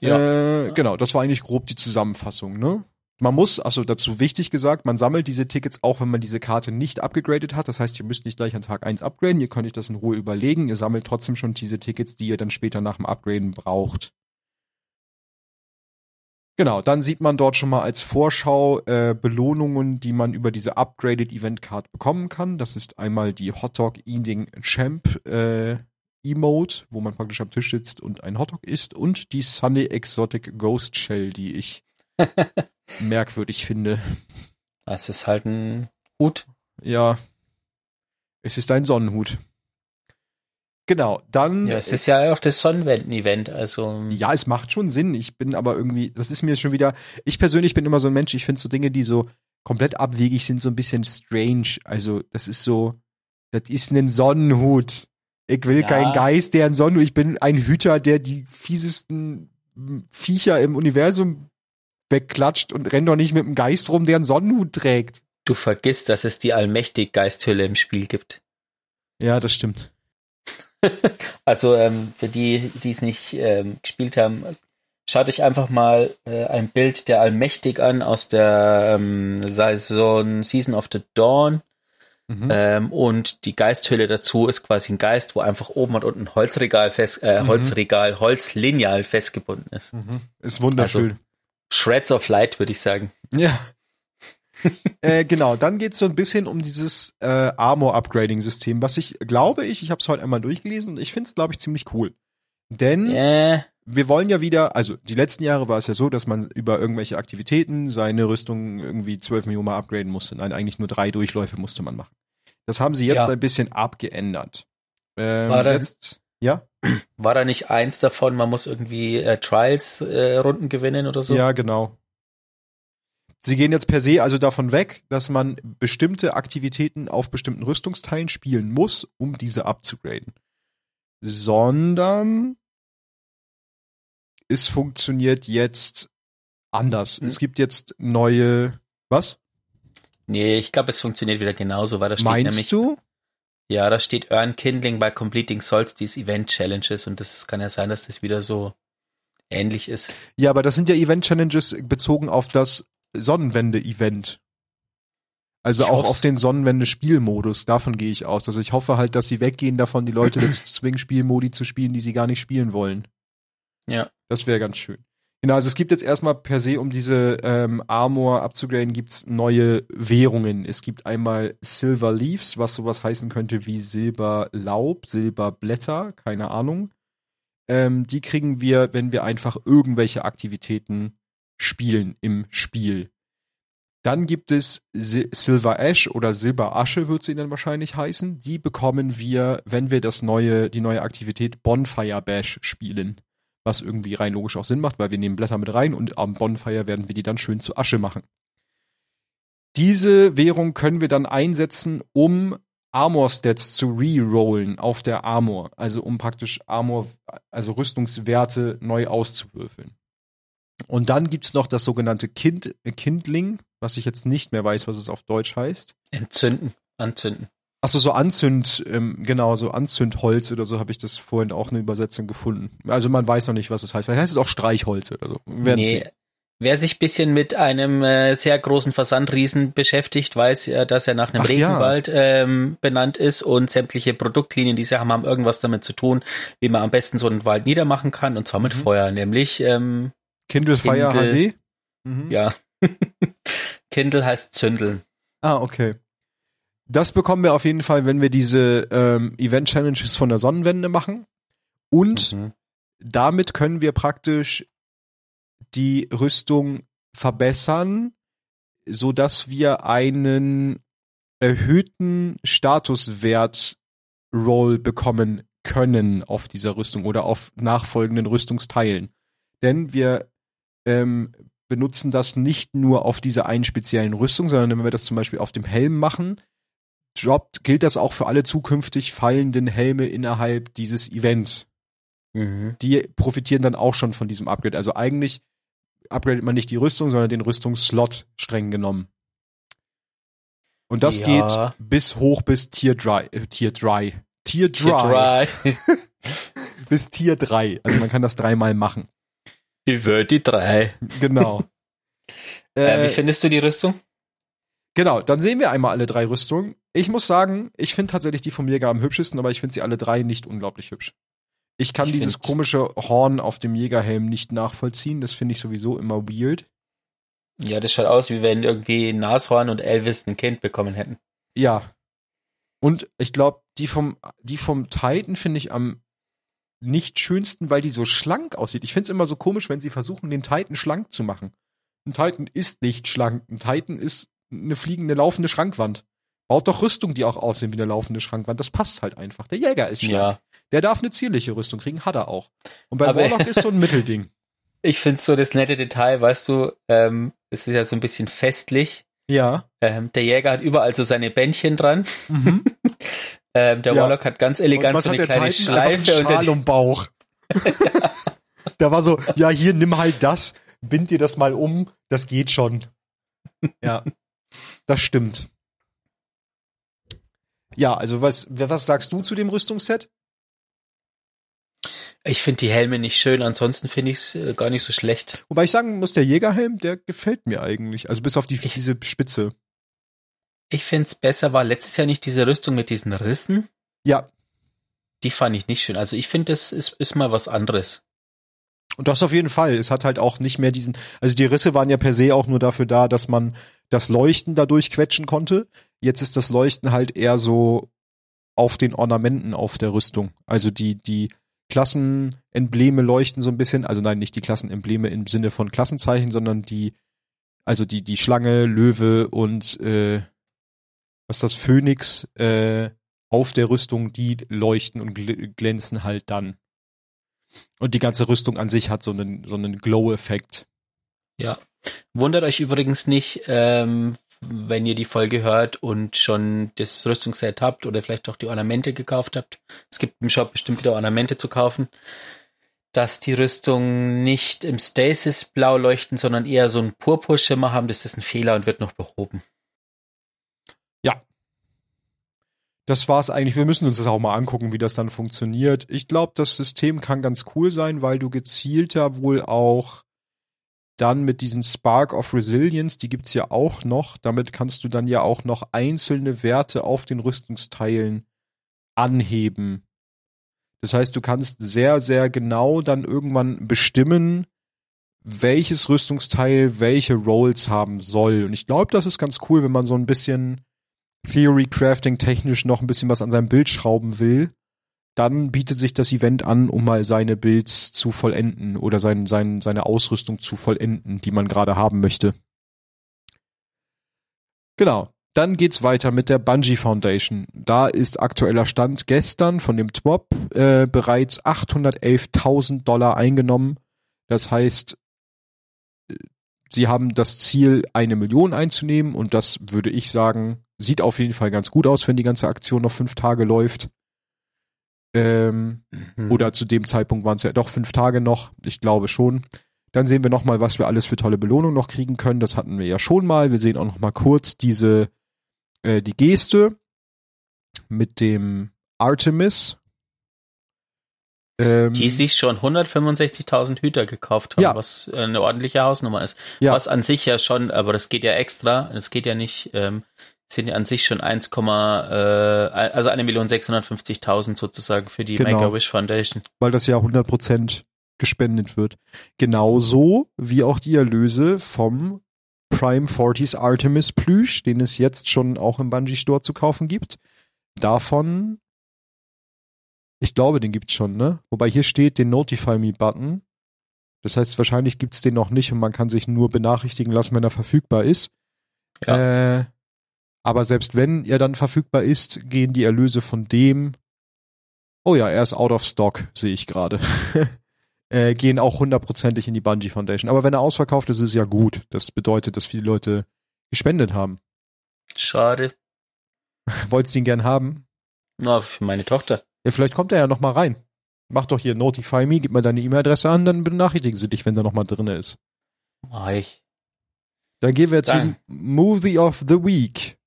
Ja. Äh, genau, das war eigentlich grob die Zusammenfassung, ne? Man muss, also dazu wichtig gesagt, man sammelt diese Tickets auch, wenn man diese Karte nicht abgegradet hat. Das heißt, ihr müsst nicht gleich an Tag 1 upgraden, ihr könnt euch das in Ruhe überlegen. Ihr sammelt trotzdem schon diese Tickets, die ihr dann später nach dem Upgraden braucht. Genau, dann sieht man dort schon mal als Vorschau äh, Belohnungen, die man über diese Upgraded Event Card bekommen kann. Das ist einmal die Hot Dog Eating Champ äh, Emote, wo man praktisch am Tisch sitzt und ein Hotdog isst und die Sunny Exotic Ghost Shell, die ich [LAUGHS] merkwürdig finde. Es ist halt ein Hut. Ja. Es ist ein Sonnenhut. Genau, dann. Ja, es ist ja auch das Sonnenwenden-Event, also. Ja, es macht schon Sinn. Ich bin aber irgendwie, das ist mir schon wieder, ich persönlich bin immer so ein Mensch, ich finde so Dinge, die so komplett abwegig sind, so ein bisschen strange. Also, das ist so, das ist ein Sonnenhut. Ich will ja. keinen Geist, der ein Sonnenhut, ich bin ein Hüter, der die fiesesten Viecher im Universum wegklatscht und rennt doch nicht mit einem Geist rum, der einen Sonnenhut trägt. Du vergisst, dass es die Allmächtig-Geisthülle im Spiel gibt. Ja, das stimmt. [LAUGHS] also ähm, für die, die es nicht ähm, gespielt haben, schaut euch einfach mal äh, ein Bild der Allmächtig an aus der ähm, Saison Season of the Dawn. Mhm. Ähm, und die Geisthülle dazu ist quasi ein Geist, wo einfach oben und unten Holzregal fest, äh, mhm. Holzregal, Holzlineal festgebunden ist. Mhm. Ist wunderschön. Also, Shreds of Light, würde ich sagen. Ja, [LAUGHS] äh, genau, dann geht's so ein bisschen um dieses äh, Armor-Upgrading-System, was ich, glaube ich, ich habe es heute einmal durchgelesen und ich finde es, glaube ich, ziemlich cool. Denn yeah. Wir wollen ja wieder, also die letzten Jahre war es ja so, dass man über irgendwelche Aktivitäten seine Rüstung irgendwie 12 Millionen Mal upgraden musste. Nein, eigentlich nur drei Durchläufe musste man machen. Das haben sie jetzt Ja. ein bisschen abgeändert. Ähm, War da- jetzt, ja? [CLEARS THROAT] War da nicht eins davon, man muss irgendwie äh, Trials-Runden gewinnen oder so? Ja, genau. Sie gehen jetzt per se also davon weg, dass man bestimmte Aktivitäten auf bestimmten Rüstungsteilen spielen muss, um diese abzugraden. Sondern es funktioniert jetzt anders. Hm. Es gibt jetzt neue. Was? Nee, ich glaube, es funktioniert wieder genauso, weil da steht Meinst nämlich, du? ja, da steht Earn Kindling by completing Solstice Event Challenges und das kann ja sein, dass das wieder so ähnlich ist. Ja, aber das sind ja Event-Challenges bezogen auf das Sonnenwende-Event. Also Ich auch hoff's. auf den Sonnenwende-Spielmodus. Davon gehe ich aus. Also ich hoffe halt, dass sie weggehen davon, die Leute dazu [CLEARS THROAT] zu zwingen, Spielmodi zu spielen, die sie gar nicht spielen wollen. Ja. Das wäre ganz schön. Genau, also es gibt jetzt erstmal per se, um diese ähm, Armor abzugraden, gibt's neue Währungen. Es gibt einmal Silver Leaves, was sowas heißen könnte wie Silberlaub, Silberblätter, keine Ahnung. Ähm, die kriegen wir, wenn wir einfach irgendwelche Aktivitäten spielen im Spiel. Dann gibt es Sil Silver Ash oder Silberasche wird sie dann wahrscheinlich heißen. Die bekommen wir, wenn wir das neue, die neue Aktivität Bonfire Bash spielen was irgendwie rein logisch auch Sinn macht, weil wir nehmen Blätter mit rein und am Bonfire werden wir die dann schön zu Asche machen. Diese Währung können wir dann einsetzen, um Armor Stats zu rerollen auf der Armor, also um praktisch Armor, also Rüstungswerte neu auszuwürfeln. Und dann gibt's noch das sogenannte kind, Kindling, was ich jetzt nicht mehr weiß, was es auf Deutsch heißt. Entzünden, anzünden. Achso, so Anzünd, ähm, genau, so Anzündholz oder so habe ich das vorhin auch eine Übersetzung gefunden. Also man weiß noch nicht, was es heißt. Vielleicht heißt es auch Streichholz oder so. Wir Nee. sehen. Wer sich bisschen mit einem äh, sehr großen Versandriesen beschäftigt, weiß ja, dass er nach einem Ach ja. Regenwald ähm, benannt ist und sämtliche Produktlinien, die sie haben, haben irgendwas damit zu tun, wie man am besten so einen Wald niedermachen kann, und zwar mit Mhm. Feuer, nämlich ähm, Kindle Fire Kindle. HD? Mhm. ja. [LAUGHS] Kindle heißt Zündeln. Ah, okay. Das bekommen wir auf jeden Fall, wenn wir diese ähm, Event-Challenges von der Sonnenwende machen. Und Mhm. damit können wir praktisch die Rüstung verbessern, so dass wir einen erhöhten Statuswert Roll bekommen können auf dieser Rüstung oder auf nachfolgenden Rüstungsteilen. Denn wir ähm, benutzen das nicht nur auf dieser einen speziellen Rüstung, sondern wenn wir das zum Beispiel auf dem Helm machen, droppt, gilt das auch für alle zukünftig fallenden Helme innerhalb dieses Events Mhm. die profitieren dann auch schon von diesem Upgrade. Also eigentlich upgradet man nicht die Rüstung, sondern den Rüstungsslot streng genommen. Und das Ja. geht bis hoch bis Tier 3. Äh, Tier 3. Tier 3. Tier drei. [LAUGHS] Bis Tier 3. Also man kann das dreimal machen. Ich will die drei. Genau. [LAUGHS] Äh, wie äh, findest du die Rüstung? genau, dann sehen wir einmal alle drei Rüstungen. Ich muss sagen, ich finde tatsächlich die vom Jäger am hübschesten, aber ich finde sie alle drei nicht unglaublich hübsch. Ich kann Ich dieses komische Horn auf dem Jägerhelm nicht nachvollziehen. Das finde ich sowieso immer weird. Ja, das schaut aus, wie wenn irgendwie Nashorn und Elvis ein Kind bekommen hätten. Ja. Und ich glaube, die vom, die vom Titan finde ich am nicht schönsten, weil die so schlank aussieht. Ich finde es immer so komisch, wenn sie versuchen, den Titan schlank zu machen. Ein Titan ist nicht schlank. Ein Titan ist eine fliegende, laufende Schrankwand. Baut doch Rüstung, die auch aussehen wie eine laufende Schrankwand. Das passt halt einfach. Der Jäger ist schlank. Ja. Der darf eine zierliche Rüstung kriegen, hat er auch. Und bei Aber- Warlock ist so ein [LAUGHS] Mittelding. Ich finde so das nette Detail, weißt du, ähm, es ist ja so ein bisschen festlich. Ja. Ähm, der Jäger hat überall so seine Bändchen dran. Mhm. [LAUGHS] Ähm, der Ja. Warlock hat ganz elegant so eine kleine Titan? Einen Schleife Schal unter um Bauch. [LAUGHS] Da war so, ja, hier, nimm halt das, bind dir das mal um, das geht schon. Ja, das stimmt. Ja, also was, was sagst du zu dem Rüstungsset? Ich finde die Helme nicht schön, ansonsten finde ich es äh, gar nicht so schlecht. Wobei ich sagen muss, der Jägerhelm, der gefällt mir eigentlich. Also bis auf die, Ich- diese Spitze. Ich finde es besser, war letztes Jahr nicht diese Rüstung mit diesen Rissen. Ja, Die fand ich nicht schön. Also ich finde, das ist, ist mal was anderes. Und das auf jeden Fall. Es hat halt auch nicht mehr diesen, also die Risse waren ja per se auch nur dafür da, dass man das Leuchten dadurch quetschen konnte. Jetzt ist das Leuchten halt eher so auf den Ornamenten auf der Rüstung. Also die, die Klassenembleme leuchten so ein bisschen. Also nein, nicht die Klassenembleme im Sinne von Klassenzeichen, sondern die, also die, die Schlange, Löwe und äh, was ist das, Phönix äh, auf der Rüstung, die leuchten und gl glänzen halt dann. Und die ganze Rüstung an sich hat so einen, so einen Glow-Effekt. Ja. Wundert euch übrigens nicht, ähm, wenn ihr die Folge hört und schon das Rüstungsset habt oder vielleicht auch die Ornamente gekauft habt. Es gibt im Shop bestimmt wieder Ornamente zu kaufen. Dass die Rüstung nicht im Stasis blau leuchten, sondern eher so einen Purpurschimmer haben, das ist ein Fehler und wird noch behoben. Ja. Das war's eigentlich. Wir müssen uns das auch mal angucken, wie das dann funktioniert. Ich glaube, das System kann ganz cool sein, weil du gezielter wohl auch dann mit diesen Spark of Resilience, die gibt's ja auch noch. Damit kannst du dann ja auch noch einzelne Werte auf den Rüstungsteilen anheben. Das heißt, du kannst sehr, sehr genau dann irgendwann bestimmen, welches Rüstungsteil welche Rolls haben soll. Und ich glaube, das ist ganz cool, wenn man so ein bisschen Theory Crafting technisch noch ein bisschen was an seinem Bild schrauben will dann bietet sich das Event an, um mal seine Builds zu vollenden oder sein, sein, seine Ausrüstung zu vollenden, die man gerade haben möchte. Genau. Dann geht's weiter mit der Bungie Foundation. Da ist aktueller Stand gestern von dem TWOP äh, bereits 811.000 Dollar eingenommen. Das heißt, äh, sie haben das Ziel, eine Million einzunehmen und das würde ich sagen, sieht auf jeden Fall ganz gut aus, wenn die ganze Aktion noch fünf Tage läuft. Ähm, mhm. Oder zu dem Zeitpunkt waren es ja doch fünf Tage noch. Ich glaube schon. Dann sehen wir nochmal, was wir alles für tolle Belohnungen noch kriegen können. Das hatten wir ja schon mal. Wir sehen auch nochmal kurz diese, äh, die Geste mit dem Artemis. Ähm, die sich schon 165.000 Hüter gekauft haben, ja. was eine ordentliche Hausnummer ist. Ja. Was an sich ja schon, aber das geht ja extra. Das geht ja nicht, ähm, sind ja an sich schon 1, äh, also eine Million 650.000 sozusagen für die genau. Make-A-Wish Foundation. Weil das ja 100 Prozent gespendet wird. Genauso wie auch die Erlöse vom Prime 40s Artemis Plüsch, den es jetzt schon auch im Bungie Store zu kaufen gibt. Davon, ich glaube, den gibt's schon, ne? Wobei hier steht den Notify Me Button. Das heißt, wahrscheinlich gibt's den noch nicht und man kann sich nur benachrichtigen lassen, wenn er verfügbar ist. Ja. Äh, aber selbst wenn er dann verfügbar ist, gehen die Erlöse von dem, oh ja, er ist out of stock, sehe ich gerade, [LAUGHS] äh, gehen auch hundertprozentig in die Bungie Foundation. Aber wenn er ausverkauft ist, ist es ja gut. Das bedeutet, dass viele Leute gespendet haben. Schade. [LAUGHS] Wolltest du ihn gern haben? Na, für meine Tochter. Ja, vielleicht kommt er ja noch mal rein. Mach doch hier Notify Me, gib mir deine E-Mail-Adresse an, dann benachrichtigen sie dich, wenn er noch mal drin ist. Mach ich. Dann gehen wir dann. zum Movie of the Week.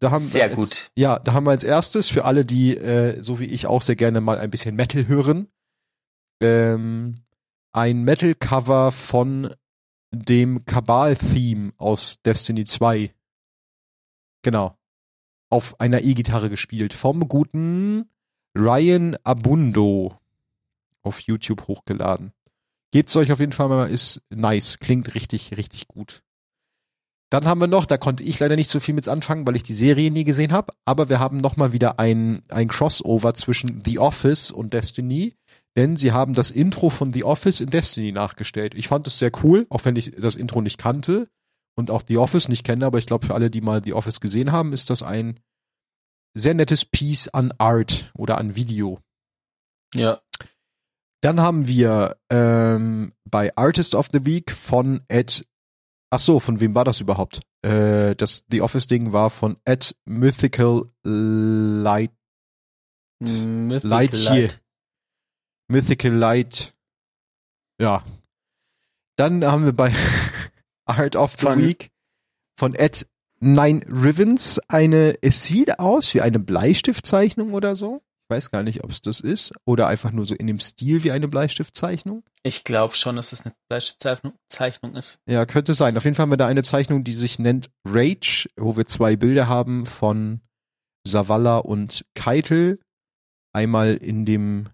Da haben sehr als, gut. Ja, da haben wir als erstes für alle, die äh, so wie ich auch sehr gerne mal ein bisschen Metal hören, ähm, ein Metal-Cover von dem Kabal-Theme aus Destiny 2. Genau. Auf einer E-Gitarre gespielt. Vom guten Ryan Abundo auf YouTube hochgeladen. Gebt's euch auf jeden Fall mal, ist nice. Klingt richtig, richtig gut. Dann haben wir noch, da konnte ich leider nicht so viel mit anfangen, weil ich die Serie nie gesehen habe, aber wir haben nochmal wieder ein, ein Crossover zwischen The Office und Destiny, denn sie haben das Intro von The Office in Destiny nachgestellt. Ich fand es sehr cool, auch wenn ich das Intro nicht kannte und auch The Office nicht kenne, aber ich glaube für alle, die mal The Office gesehen haben, ist das ein sehr nettes Piece an Art oder an Video. Ja. Dann haben wir ähm, bei Artist of the Week von Ed Ach so, von wem war das überhaupt? Äh, das The Office Ding war von Ed Mythical Light. Mythical Light hier. Mythical Light. Ja. Dann haben wir bei [LAUGHS] Art of the von, Week von Ed Nine Rivens eine, es sieht aus wie eine Bleistiftzeichnung oder so weiß gar nicht, ob es das ist oder einfach nur so in dem Stil wie eine Bleistiftzeichnung. Ich glaube schon, dass es eine Bleistiftzeichnung ist. Ja, könnte sein. Auf jeden Fall haben wir da eine Zeichnung, die sich nennt Rage, wo wir zwei Bilder haben von Savala und Keitel. Einmal in dem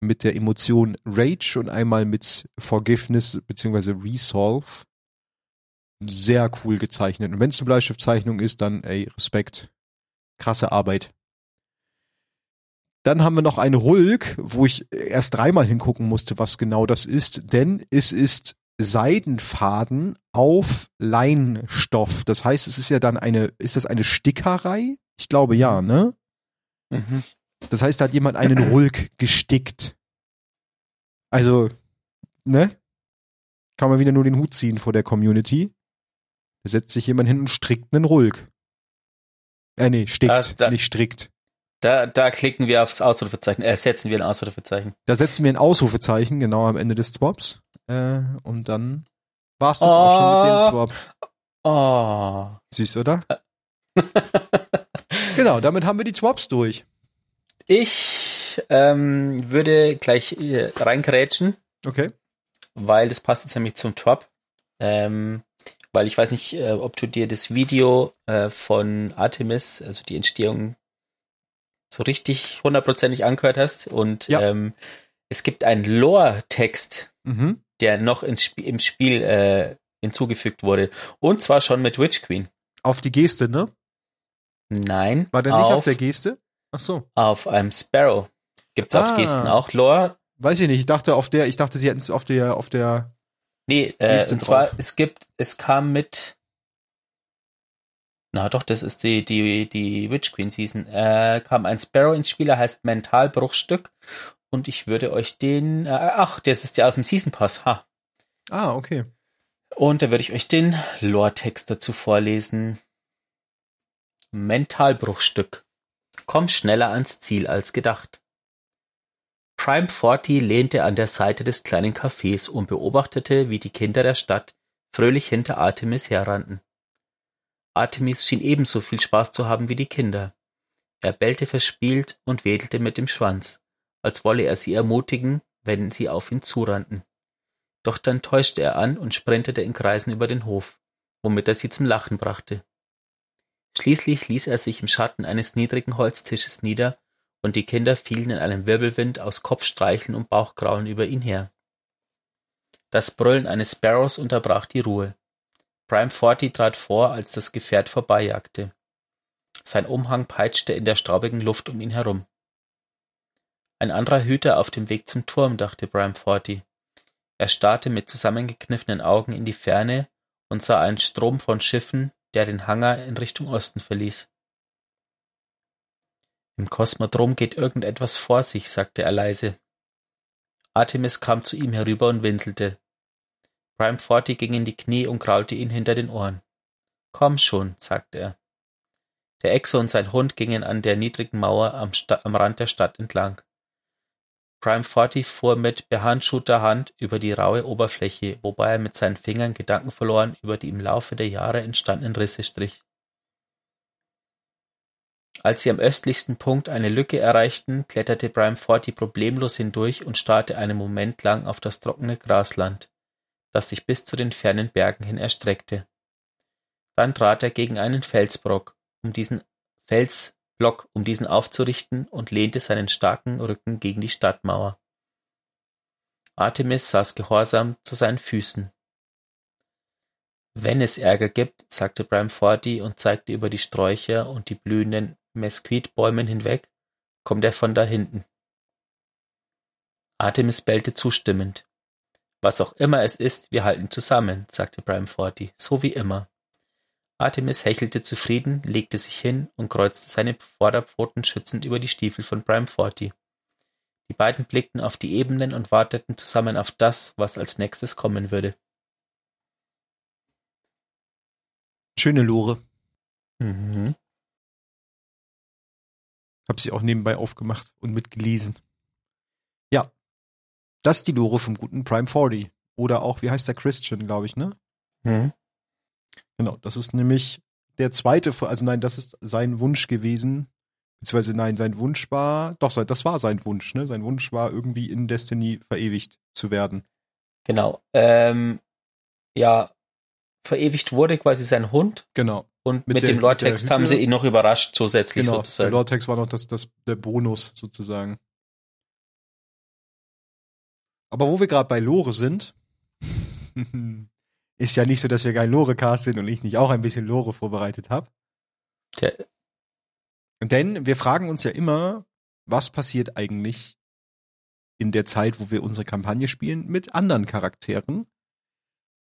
mit der Emotion Rage und einmal mit Forgiveness bzw. Resolve. Sehr cool gezeichnet. Und wenn es eine Bleistiftzeichnung ist, dann ey, Respekt. Krasse Arbeit. Dann haben wir noch ein Rulk, wo ich erst dreimal hingucken musste, was genau das ist, denn es ist Seidenfaden auf Leinstoff. Das heißt, es ist ja dann eine, ist das eine Stickerei? Ich glaube ja, ne? Mhm. Das heißt, da hat jemand einen Rulk gestickt. Also, ne? Kann man wieder nur den Hut ziehen vor der Community. Da setzt sich jemand hin und strickt einen Rulk. Äh, nee, stickt, Da- da- nicht strickt. Da, da klicken wir aufs Ausrufezeichen, äh, setzen wir ein Ausrufezeichen. Da setzen wir ein Ausrufezeichen, genau am Ende des Swaps. Äh, und dann war's das auch schon mit dem Swap. Oh. Süß, oder? [LAUGHS] [LAUGHS] Genau, damit haben wir die Swaps durch. Ich ähm, würde gleich äh, reingrätschen, Okay. weil das passt jetzt nämlich zum Top. Ähm, weil ich weiß nicht, äh, ob du dir das Video äh, von Artemis, also die Entstehung, so richtig hundertprozentig angehört hast. Und Ja. ähm, es gibt einen Lore-Text, Mhm. der noch Sp im Spiel äh, hinzugefügt wurde. Und zwar schon mit Witch Queen. Auf die Geste, ne? Nein. War der nicht auf, auf der Geste? Ach so. Auf einem Sparrow. Gibt's auf Ah. Gesten auch Lore? Weiß ich nicht. Ich dachte auf der, ich dachte, sie hätten es auf der, auf der. Nee, äh, denn und zwar, drauf? es gibt, es kam mit. Na doch, das ist die, die, die Witch Queen Season. Äh, kam ein Sparrow ins Spiel, er heißt Mentalbruchstück. Und ich würde euch den. Äh, ach, das ist ja aus dem Season Pass. Ha. Ah, okay. Und da würde ich euch den Lore-Text dazu vorlesen. Mentalbruchstück. Komm schneller ans Ziel als gedacht. Prime 40 lehnte an der Seite des kleinen Cafés und beobachtete, wie die Kinder der Stadt fröhlich hinter Artemis herrannten. Artemis schien ebenso viel Spaß zu haben wie die Kinder. Er bellte verspielt und wedelte mit dem Schwanz, als wolle er sie ermutigen, wenn sie auf ihn zurannten. Doch dann täuschte er an und sprintete in Kreisen über den Hof, womit er sie zum Lachen brachte. Schließlich ließ er sich im Schatten eines niedrigen Holztisches nieder, und die Kinder fielen in einem Wirbelwind aus Kopfstreicheln und Bauchkraulen über ihn her. Das Brüllen eines Sparrows unterbrach die Ruhe. Prime 40 trat vor, als das Gefährt vorbeijagte. Sein Umhang peitschte in der staubigen Luft um ihn herum. Ein anderer Hüter auf dem Weg zum Turm, dachte Prime 40. Er starrte mit zusammengekniffenen Augen in die Ferne und sah einen Strom von Schiffen, der den Hangar in Richtung Osten verließ. Im Kosmodrom geht irgendetwas vor sich, sagte er leise. Artemis kam zu ihm herüber und winselte. Prime 40 ging in die Knie und kraulte ihn hinter den Ohren. Komm schon, sagte er. Der Exo und sein Hund gingen an der niedrigen Mauer am, am Rand der Stadt entlang. Prime 40 fuhr mit behandschuhter Hand über die raue Oberfläche, wobei er mit seinen Fingern gedankenverloren über die im Laufe der Jahre entstandenen Risse strich. Als sie am östlichsten Punkt eine Lücke erreichten, kletterte Prime 40 problemlos hindurch und starrte einen Moment lang auf das trockene Grasland, das sich bis zu den fernen Bergen hin erstreckte. Dann trat er gegen einen Felsbrock, um diesen Felsblock, um diesen aufzurichten und lehnte seinen starken Rücken gegen die Stadtmauer. Artemis saß gehorsam zu seinen Füßen. Wenn es Ärger gibt, sagte 40 und zeigte über die Sträucher und die blühenden Mesquitbäumen hinweg, kommt er von da hinten. Artemis bellte zustimmend. Was auch immer es ist, wir halten zusammen, sagte Prime 40, so wie immer. Artemis hechelte zufrieden, legte sich hin und kreuzte seine Vorderpfoten schützend über die Stiefel von Prime 40. Die beiden blickten auf die Ebenen und warteten zusammen auf das, was als nächstes kommen würde. Schöne Lore. Mhm. Hab sie auch nebenbei aufgemacht und mitgelesen. Ja. Das ist die Lore vom guten Prime 40. Oder auch, wie heißt der Christian, glaube ich, ne? Mhm. Genau, das ist nämlich der zweite, also nein, das ist sein Wunsch gewesen. Beziehungsweise nein, sein Wunsch war, doch, sein- das war sein Wunsch, ne? Sein Wunsch war irgendwie in Destiny verewigt zu werden. Genau. Ähm, ja, verewigt wurde quasi sein Hund Genau. und Mit mit, der- dem der haben sie ihn noch überrascht zusätzlich Genau. Der sozusagen. Lore-Text war noch das, das, der Bonus sozusagen. Aber wo wir gerade bei Lore sind, [LAUGHS] ist ja nicht so, dass wir kein Lore-Cast sind und ich nicht auch ein bisschen Lore vorbereitet habe. Denn wir fragen uns ja immer, was passiert eigentlich in der Zeit, wo wir unsere Kampagne spielen, mit anderen Charakteren.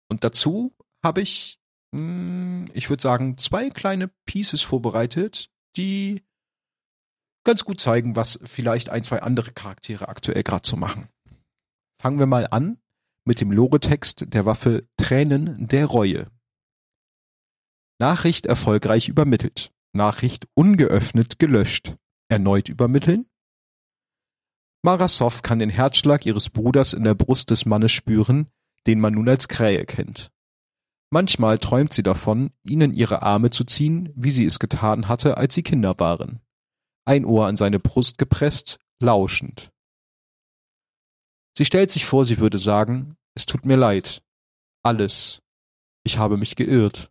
Und dazu habe ich, mh, hm, ich würde sagen, zwei kleine Pieces vorbereitet, die ganz gut zeigen, was vielleicht ein, zwei andere Charaktere aktuell gerade so machen. Fangen wir mal an mit dem Lore-Text der Waffe Tränen der Reue. Nachricht erfolgreich übermittelt. Nachricht ungeöffnet gelöscht. Erneut übermitteln. Marasov kann den Herzschlag ihres Bruders in der Brust des Mannes spüren, den man nun als Krähe kennt. Manchmal träumt sie davon, ihn in ihre Arme zu ziehen, wie sie es getan hatte, als sie Kinder waren. Ein Ohr an seine Brust gepresst, lauschend. Sie stellt sich vor, sie würde sagen, es tut mir leid. Alles. Ich habe mich geirrt.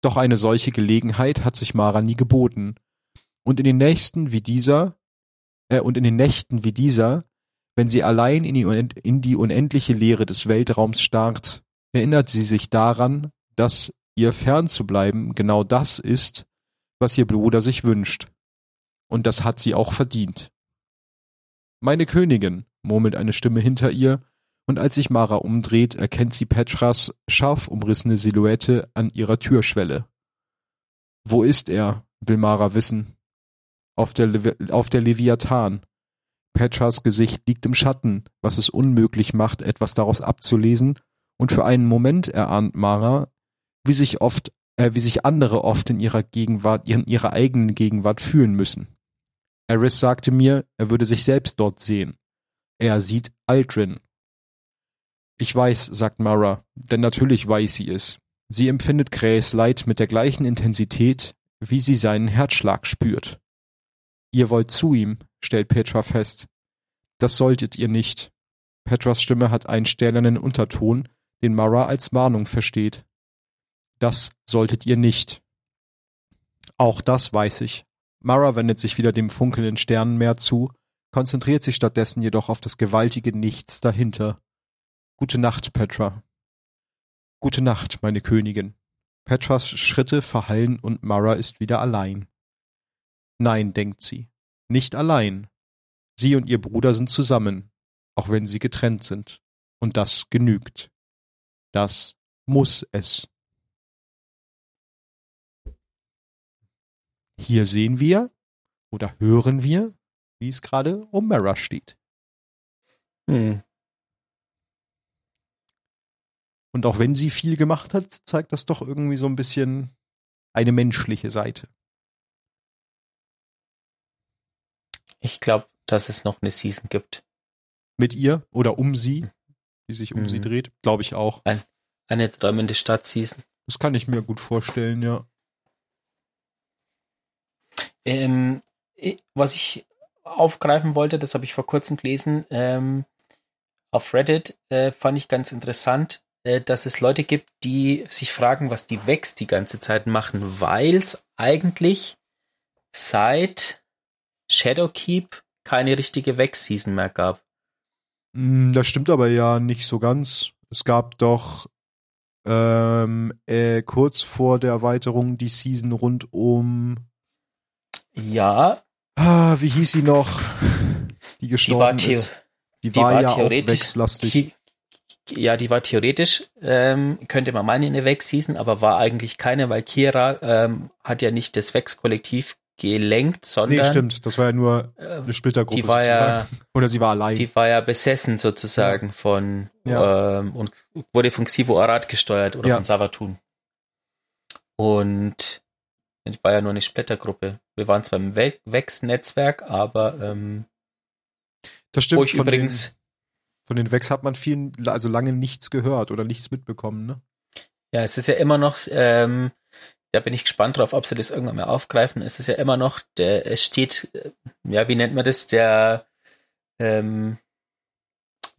Doch eine solche Gelegenheit hat sich Mara nie geboten. Und in den nächsten wie dieser äh, und in den Nächten wie dieser, wenn sie allein in die, in die unendliche Leere des Weltraums starrt, erinnert sie sich daran, dass ihr fern zu bleiben genau das ist, was ihr Bruder sich wünscht. Und das hat sie auch verdient. Meine Königin, murmelt eine Stimme hinter ihr, und als sich Mara umdreht, erkennt sie Petras scharf umrissene Silhouette an ihrer Türschwelle. Wo ist er? will Mara wissen auf der, Levi auf der Leviathan. Petras Gesicht liegt im Schatten, was es unmöglich macht, etwas daraus abzulesen, und für einen Moment erahnt Mara, wie sich oft, äh, wie sich andere oft in ihrer Gegenwart, in ihrer eigenen Gegenwart fühlen müssen. Eris sagte mir, er würde sich selbst dort sehen. Er sieht Aldrin. Ich weiß, sagt Mara, denn natürlich weiß sie es. Sie empfindet Krähes Leid mit der gleichen Intensität, wie sie seinen Herzschlag spürt. Ihr wollt zu ihm, stellt Petra fest. Das solltet ihr nicht. Petras Stimme hat einen stählernen Unterton, den Mara als Warnung versteht. Das solltet ihr nicht. Auch das weiß ich. Mara wendet sich wieder dem funkelnden Sternenmeer zu, konzentriert sich stattdessen jedoch auf das gewaltige Nichts dahinter. Gute Nacht, Petra. Gute Nacht, meine Königin. Petras Schritte verhallen und Mara ist wieder allein. Nein, denkt sie, nicht allein. Sie und ihr Bruder sind zusammen, auch wenn sie getrennt sind. Und das genügt. Das muss es. Hier sehen wir oder hören wir, wie es gerade um Mara steht. Hm. Und auch wenn sie viel gemacht hat, zeigt das doch irgendwie so ein bisschen eine menschliche Seite. Ich glaube, dass es noch eine Season gibt. Mit ihr oder um sie, die sich um mhm. sie dreht, glaube ich auch. Ein, eine träumende Stadt-Season. Das kann ich mir gut vorstellen, ja. Ähm, was ich aufgreifen wollte, das habe ich vor kurzem gelesen, ähm, auf Reddit äh, fand ich ganz interessant, äh, dass es Leute gibt, die sich fragen, was die Vex die ganze Zeit machen, weil es eigentlich seit Shadowkeep keine richtige Vex-Season mehr gab. Hm, das stimmt aber ja nicht so ganz. Es gab doch ähm, äh, kurz vor der Erweiterung die Season rund um. Ja. Ah, wie hieß sie noch? Die gestorben die war ist. Die, die war, war, ja theoretisch, auch ja, die war theoretisch, ähm, könnte man meinen, eine Vex-Season, aber war eigentlich keine, weil Kira ähm, hat ja nicht das Vex-Kollektiv gelenkt, sondern. Nee, stimmt. Das war ja nur äh, eine Splittergruppe. Die war ja, Oder sie war allein. Die war ja besessen sozusagen ja. von ja. Ähm, und wurde von Xivo Arad gesteuert oder ja. von Savatun. Und die war ja nur eine Splittergruppe. Wir waren zwar im Vex-Netzwerk, aber ähm, das stimmt. Wo ich von übrigens den, von den Vex hat man viel, also lange nichts gehört oder nichts mitbekommen, ne? Ja, es ist ja immer noch ähm, da bin ich gespannt drauf, ob sie das irgendwann mal aufgreifen. Es ist ja immer noch, der, es steht, ja, wie nennt man das, der, ähm,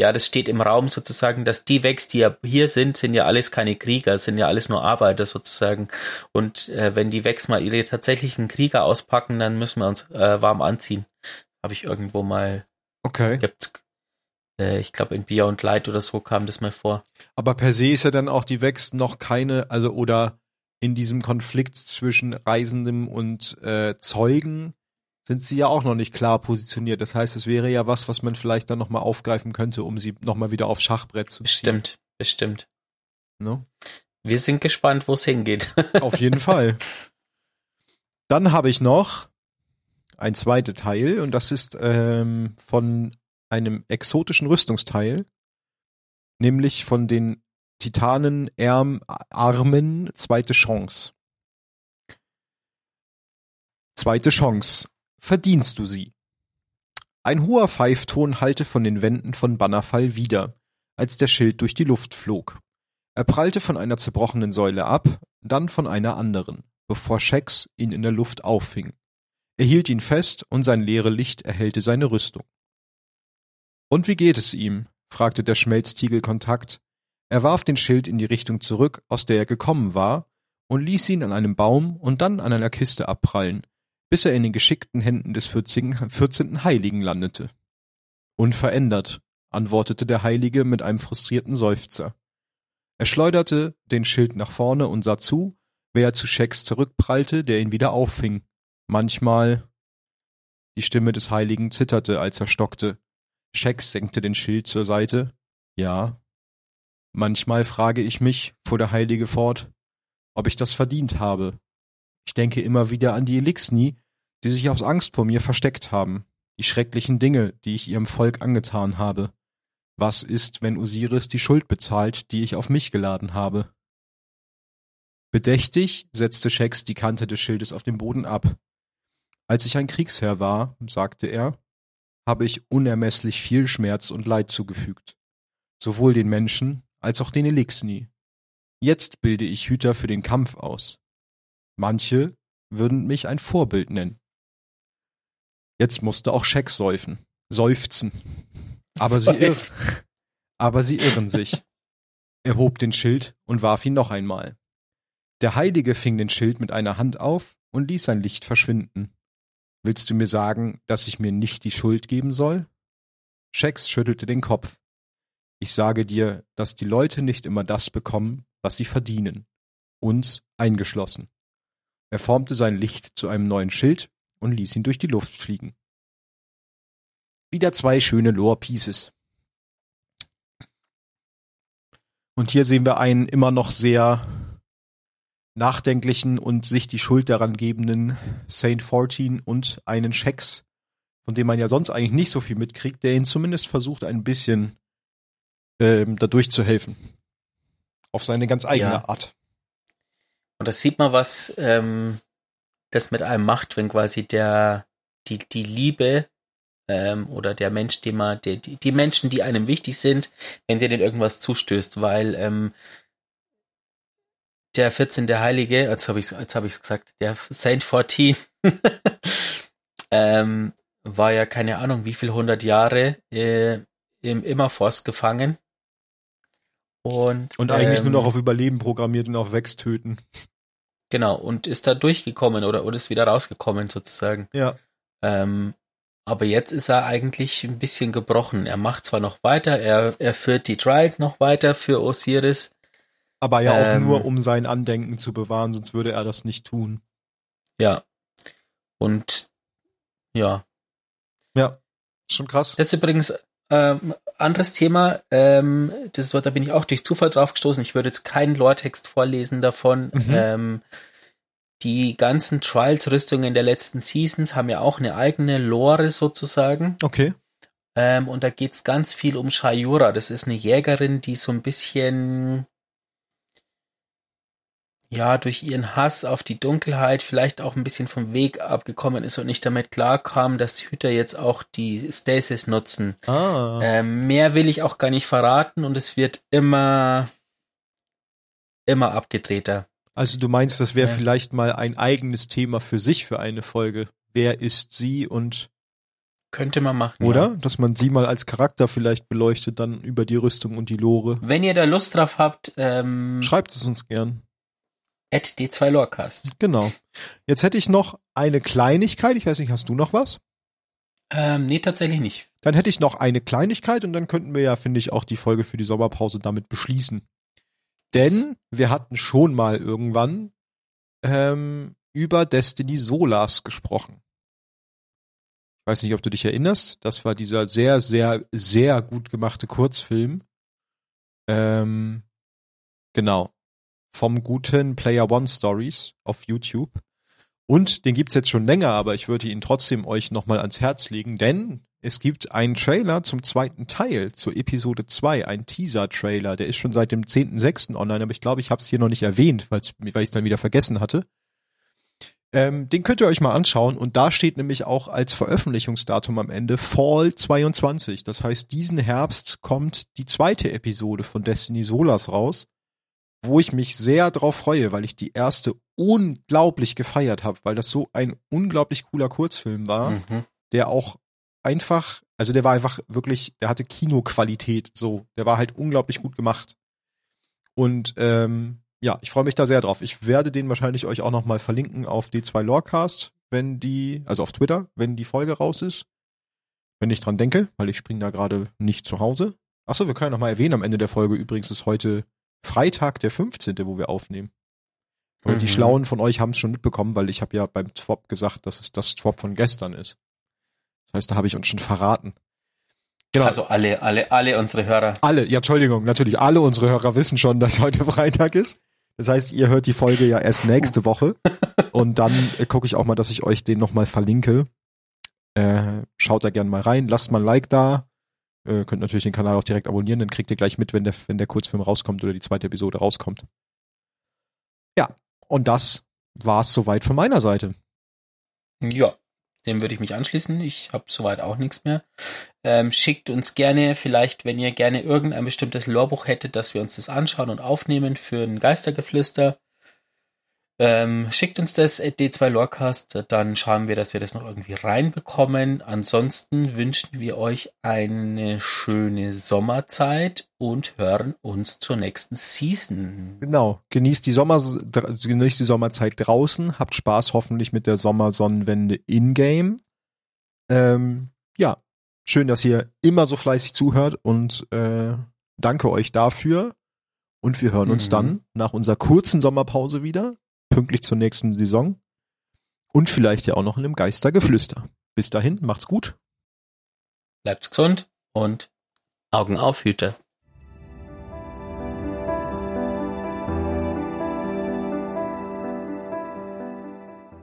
ja, das steht im Raum sozusagen, dass die Vex, die ja hier sind, sind ja alles keine Krieger, sind ja alles nur Arbeiter sozusagen. Und äh, wenn die Vex mal ihre tatsächlichen Krieger auspacken, dann müssen wir uns äh, warm anziehen. Habe ich irgendwo mal. Okay. Gibt's, äh, ich glaube in Beyond Light oder so kam das mal vor. Aber per se ist ja dann auch die Vex noch keine, also oder in diesem Konflikt zwischen Reisendem und äh, Zeugen sind sie ja auch noch nicht klar positioniert. Das heißt, es wäre ja was, was man vielleicht dann nochmal aufgreifen könnte, um sie nochmal wieder aufs Schachbrett zu ziehen. Bestimmt, bestimmt. Ne? Wir sind gespannt, wo es hingeht. [LAUGHS] Auf jeden Fall. Dann habe ich noch ein zweites Teil und das ist ähm, von einem exotischen Rüstungsteil, nämlich von den Titanen Erm Armen Zweite Chance. Zweite Chance. Verdienst du sie? Ein hoher Pfeifton hallte von den Wänden von Bannerfall wider, als der Schild durch die Luft flog. Er prallte von einer zerbrochenen Säule ab, dann von einer anderen, bevor Shax ihn in der Luft auffing. Er hielt ihn fest und sein leere Licht erhellte seine Rüstung. Und wie geht es ihm? fragte der Schmelztiegelkontakt. Er warf den Schild in die Richtung zurück, aus der er gekommen war, und ließ ihn an einem Baum und dann an einer Kiste abprallen, bis er in den geschickten Händen des vierzehnten Heiligen landete. Unverändert, antwortete der Heilige mit einem frustrierten Seufzer. Er schleuderte den Schild nach vorne und sah zu, wie er zu Sheks zurückprallte, der ihn wieder auffing. Manchmal die Stimme des Heiligen zitterte, als er stockte. Sheks senkte den Schild zur Seite. Ja. Manchmal frage ich mich, fuhr der Heilige fort, ob ich das verdient habe. Ich denke immer wieder an die Elixni, die sich aus Angst vor mir versteckt haben, die schrecklichen Dinge, die ich ihrem Volk angetan habe. Was ist, wenn Osiris die Schuld bezahlt, die ich auf mich geladen habe? Bedächtig setzte Shax die Kante des Schildes auf den Boden ab. Als ich ein Kriegsherr war, sagte er, habe ich unermesslich viel Schmerz und Leid zugefügt, sowohl den Menschen als auch den Elixni. Jetzt bilde ich Hüter für den Kampf aus. Manche würden mich ein Vorbild nennen. Jetzt musste auch Scheck säufen, seufzen. Aber sie, irr aber sie irren sich. Er hob den Schild und warf ihn noch einmal. Der Heilige fing den Schild mit einer Hand auf und ließ sein Licht verschwinden. Willst du mir sagen, dass ich mir nicht die Schuld geben soll? Schex schüttelte den Kopf. Ich sage dir, dass die Leute nicht immer das bekommen, was sie verdienen. Uns eingeschlossen. Er formte sein Licht zu einem neuen Schild und ließ ihn durch die Luft fliegen. Wieder zwei schöne Lore Pieces. Und hier sehen wir einen immer noch sehr nachdenklichen und sich die Schuld daran gebenden Saint 14 und einen Schex, von dem man ja sonst eigentlich nicht so viel mitkriegt, der ihn zumindest versucht, ein bisschen ähm, dadurch zu helfen. Auf seine ganz eigene ja. Art. Und das sieht man, was ähm, das mit einem macht, wenn quasi der die, die Liebe ähm, oder der Mensch, dem man, die, die Menschen, die einem wichtig sind, wenn sie denn irgendwas zustößt, weil ähm, der 14. Heilige, jetzt habe ich jetzt habe ich gesagt, der Saint 14 [LAUGHS] ähm, war ja keine Ahnung, wie viel hundert Jahre äh, im Immerforst gefangen. Und, und eigentlich ähm, nur noch auf Überleben programmiert und auf Wächst töten. [LAUGHS] Genau, und ist da durchgekommen oder, oder ist wieder rausgekommen sozusagen. Ja. Ähm, aber jetzt ist er eigentlich ein bisschen gebrochen. Er macht zwar noch weiter, er, er führt die Trials noch weiter für Osiris. Aber ja auch ähm, nur, um sein Andenken zu bewahren, sonst würde er das nicht tun. Ja. Und ja. Ja, schon krass. Das ist übrigens ähm, anderes Thema. Ähm, das ist, da bin ich auch durch Zufall drauf gestoßen. Ich würde jetzt keinen Lore-Text vorlesen davon. Mhm. Ähm, die ganzen Trials-Rüstungen der letzten Seasons haben ja auch eine eigene Lore sozusagen. Okay. Ähm, und da geht's ganz viel um Shayura. Das ist eine Jägerin, die so ein bisschen ja durch ihren Hass auf die Dunkelheit vielleicht auch ein bisschen vom Weg abgekommen ist und nicht damit klarkam, dass Hüter jetzt auch die Stasis nutzen. Ah. Ähm, mehr will ich auch gar nicht verraten und es wird immer immer abgedrehter. Also du meinst, das wäre ja. vielleicht mal ein eigenes Thema für sich für eine Folge. Wer ist sie und könnte man machen. Oder? Ja. Dass man sie mal als Charakter vielleicht beleuchtet, dann über die Rüstung und die Lore. Wenn ihr da Lust drauf habt, ähm, schreibt es uns gern. At D2 Lorecast. Genau. Jetzt hätte ich noch eine Kleinigkeit. Ich weiß nicht, hast du noch was? Ähm, nee, tatsächlich nicht. Dann hätte ich noch eine Kleinigkeit und dann könnten wir ja, finde ich, auch die Folge für die Sommerpause damit beschließen. Denn wir hatten schon mal irgendwann ähm, über Destiny Solas gesprochen. Ich weiß nicht, ob du dich erinnerst. Das war dieser sehr, sehr, sehr gut gemachte Kurzfilm. Ähm, genau. Vom guten Player One Stories auf YouTube. Und den gibt's jetzt schon länger, aber ich würde ihn trotzdem euch nochmal ans Herz legen, denn es gibt einen Trailer zum zweiten Teil, zur Episode 2, ein Teaser-Trailer. Der ist schon seit dem 10.06. online, aber ich glaube, ich habe es hier noch nicht erwähnt, weil ich es dann wieder vergessen hatte. Ähm, den könnt ihr euch mal anschauen und da steht nämlich auch als Veröffentlichungsdatum am Ende Fall 22. Das heißt, diesen Herbst kommt die zweite Episode von Destiny Solas raus, wo ich mich sehr drauf freue, weil ich die erste unglaublich gefeiert habe, weil das so ein unglaublich cooler Kurzfilm war, mhm. der auch einfach, also der war einfach wirklich, der hatte Kinoqualität so, der war halt unglaublich gut gemacht. Und ähm, ja, ich freue mich da sehr drauf. Ich werde den wahrscheinlich euch auch noch mal verlinken auf D2 Lorecast, wenn die, also auf Twitter, wenn die Folge raus ist. Wenn ich dran denke, weil ich spring da gerade nicht zu Hause. Achso, wir können noch mal erwähnen, am Ende der Folge übrigens ist heute Freitag der 15., wo wir aufnehmen. Und mhm. die Schlauen von euch haben es schon mitbekommen, weil ich habe ja beim Swap gesagt, dass es das Swap von gestern ist. Das heißt, da habe ich uns schon verraten. Genau. Also alle, alle, alle unsere Hörer. Alle, ja, Entschuldigung, natürlich alle unsere Hörer wissen schon, dass heute [LAUGHS] Freitag ist. Das heißt, ihr hört die Folge ja erst nächste Woche. [LAUGHS] Und dann äh, gucke ich auch mal, dass ich euch den nochmal verlinke. Äh, schaut da gerne mal rein, lasst mal ein Like da. Äh, könnt natürlich den Kanal auch direkt abonnieren, dann kriegt ihr gleich mit, wenn der, wenn der Kurzfilm rauskommt oder die zweite Episode rauskommt. Ja, und das war's soweit von meiner Seite. Ja, dem würde ich mich anschließen. Ich habe soweit auch nichts mehr. Ähm, schickt uns gerne, vielleicht, wenn ihr gerne irgendein bestimmtes Lorbuch hättet, dass wir uns das anschauen und aufnehmen für ein Geistergeflüster. Ähm, schickt uns das at D2 Lorecast, dann schauen wir, dass wir das noch irgendwie reinbekommen. Ansonsten wünschen wir euch eine schöne Sommerzeit und hören uns zur nächsten Season. Genau. Genießt die Sommer, genießt die Sommerzeit draußen, habt Spaß hoffentlich mit der Sommersonnenwende in-game. Ähm, ja, schön, dass ihr immer so fleißig zuhört und äh, danke euch dafür. Und wir hören uns mhm. dann nach unserer kurzen Sommerpause wieder pünktlich zur nächsten Saison. Und vielleicht ja auch noch in einem Geistergeflüster. Bis dahin, macht's gut. Bleibt's gesund und Augen auf, Hüte.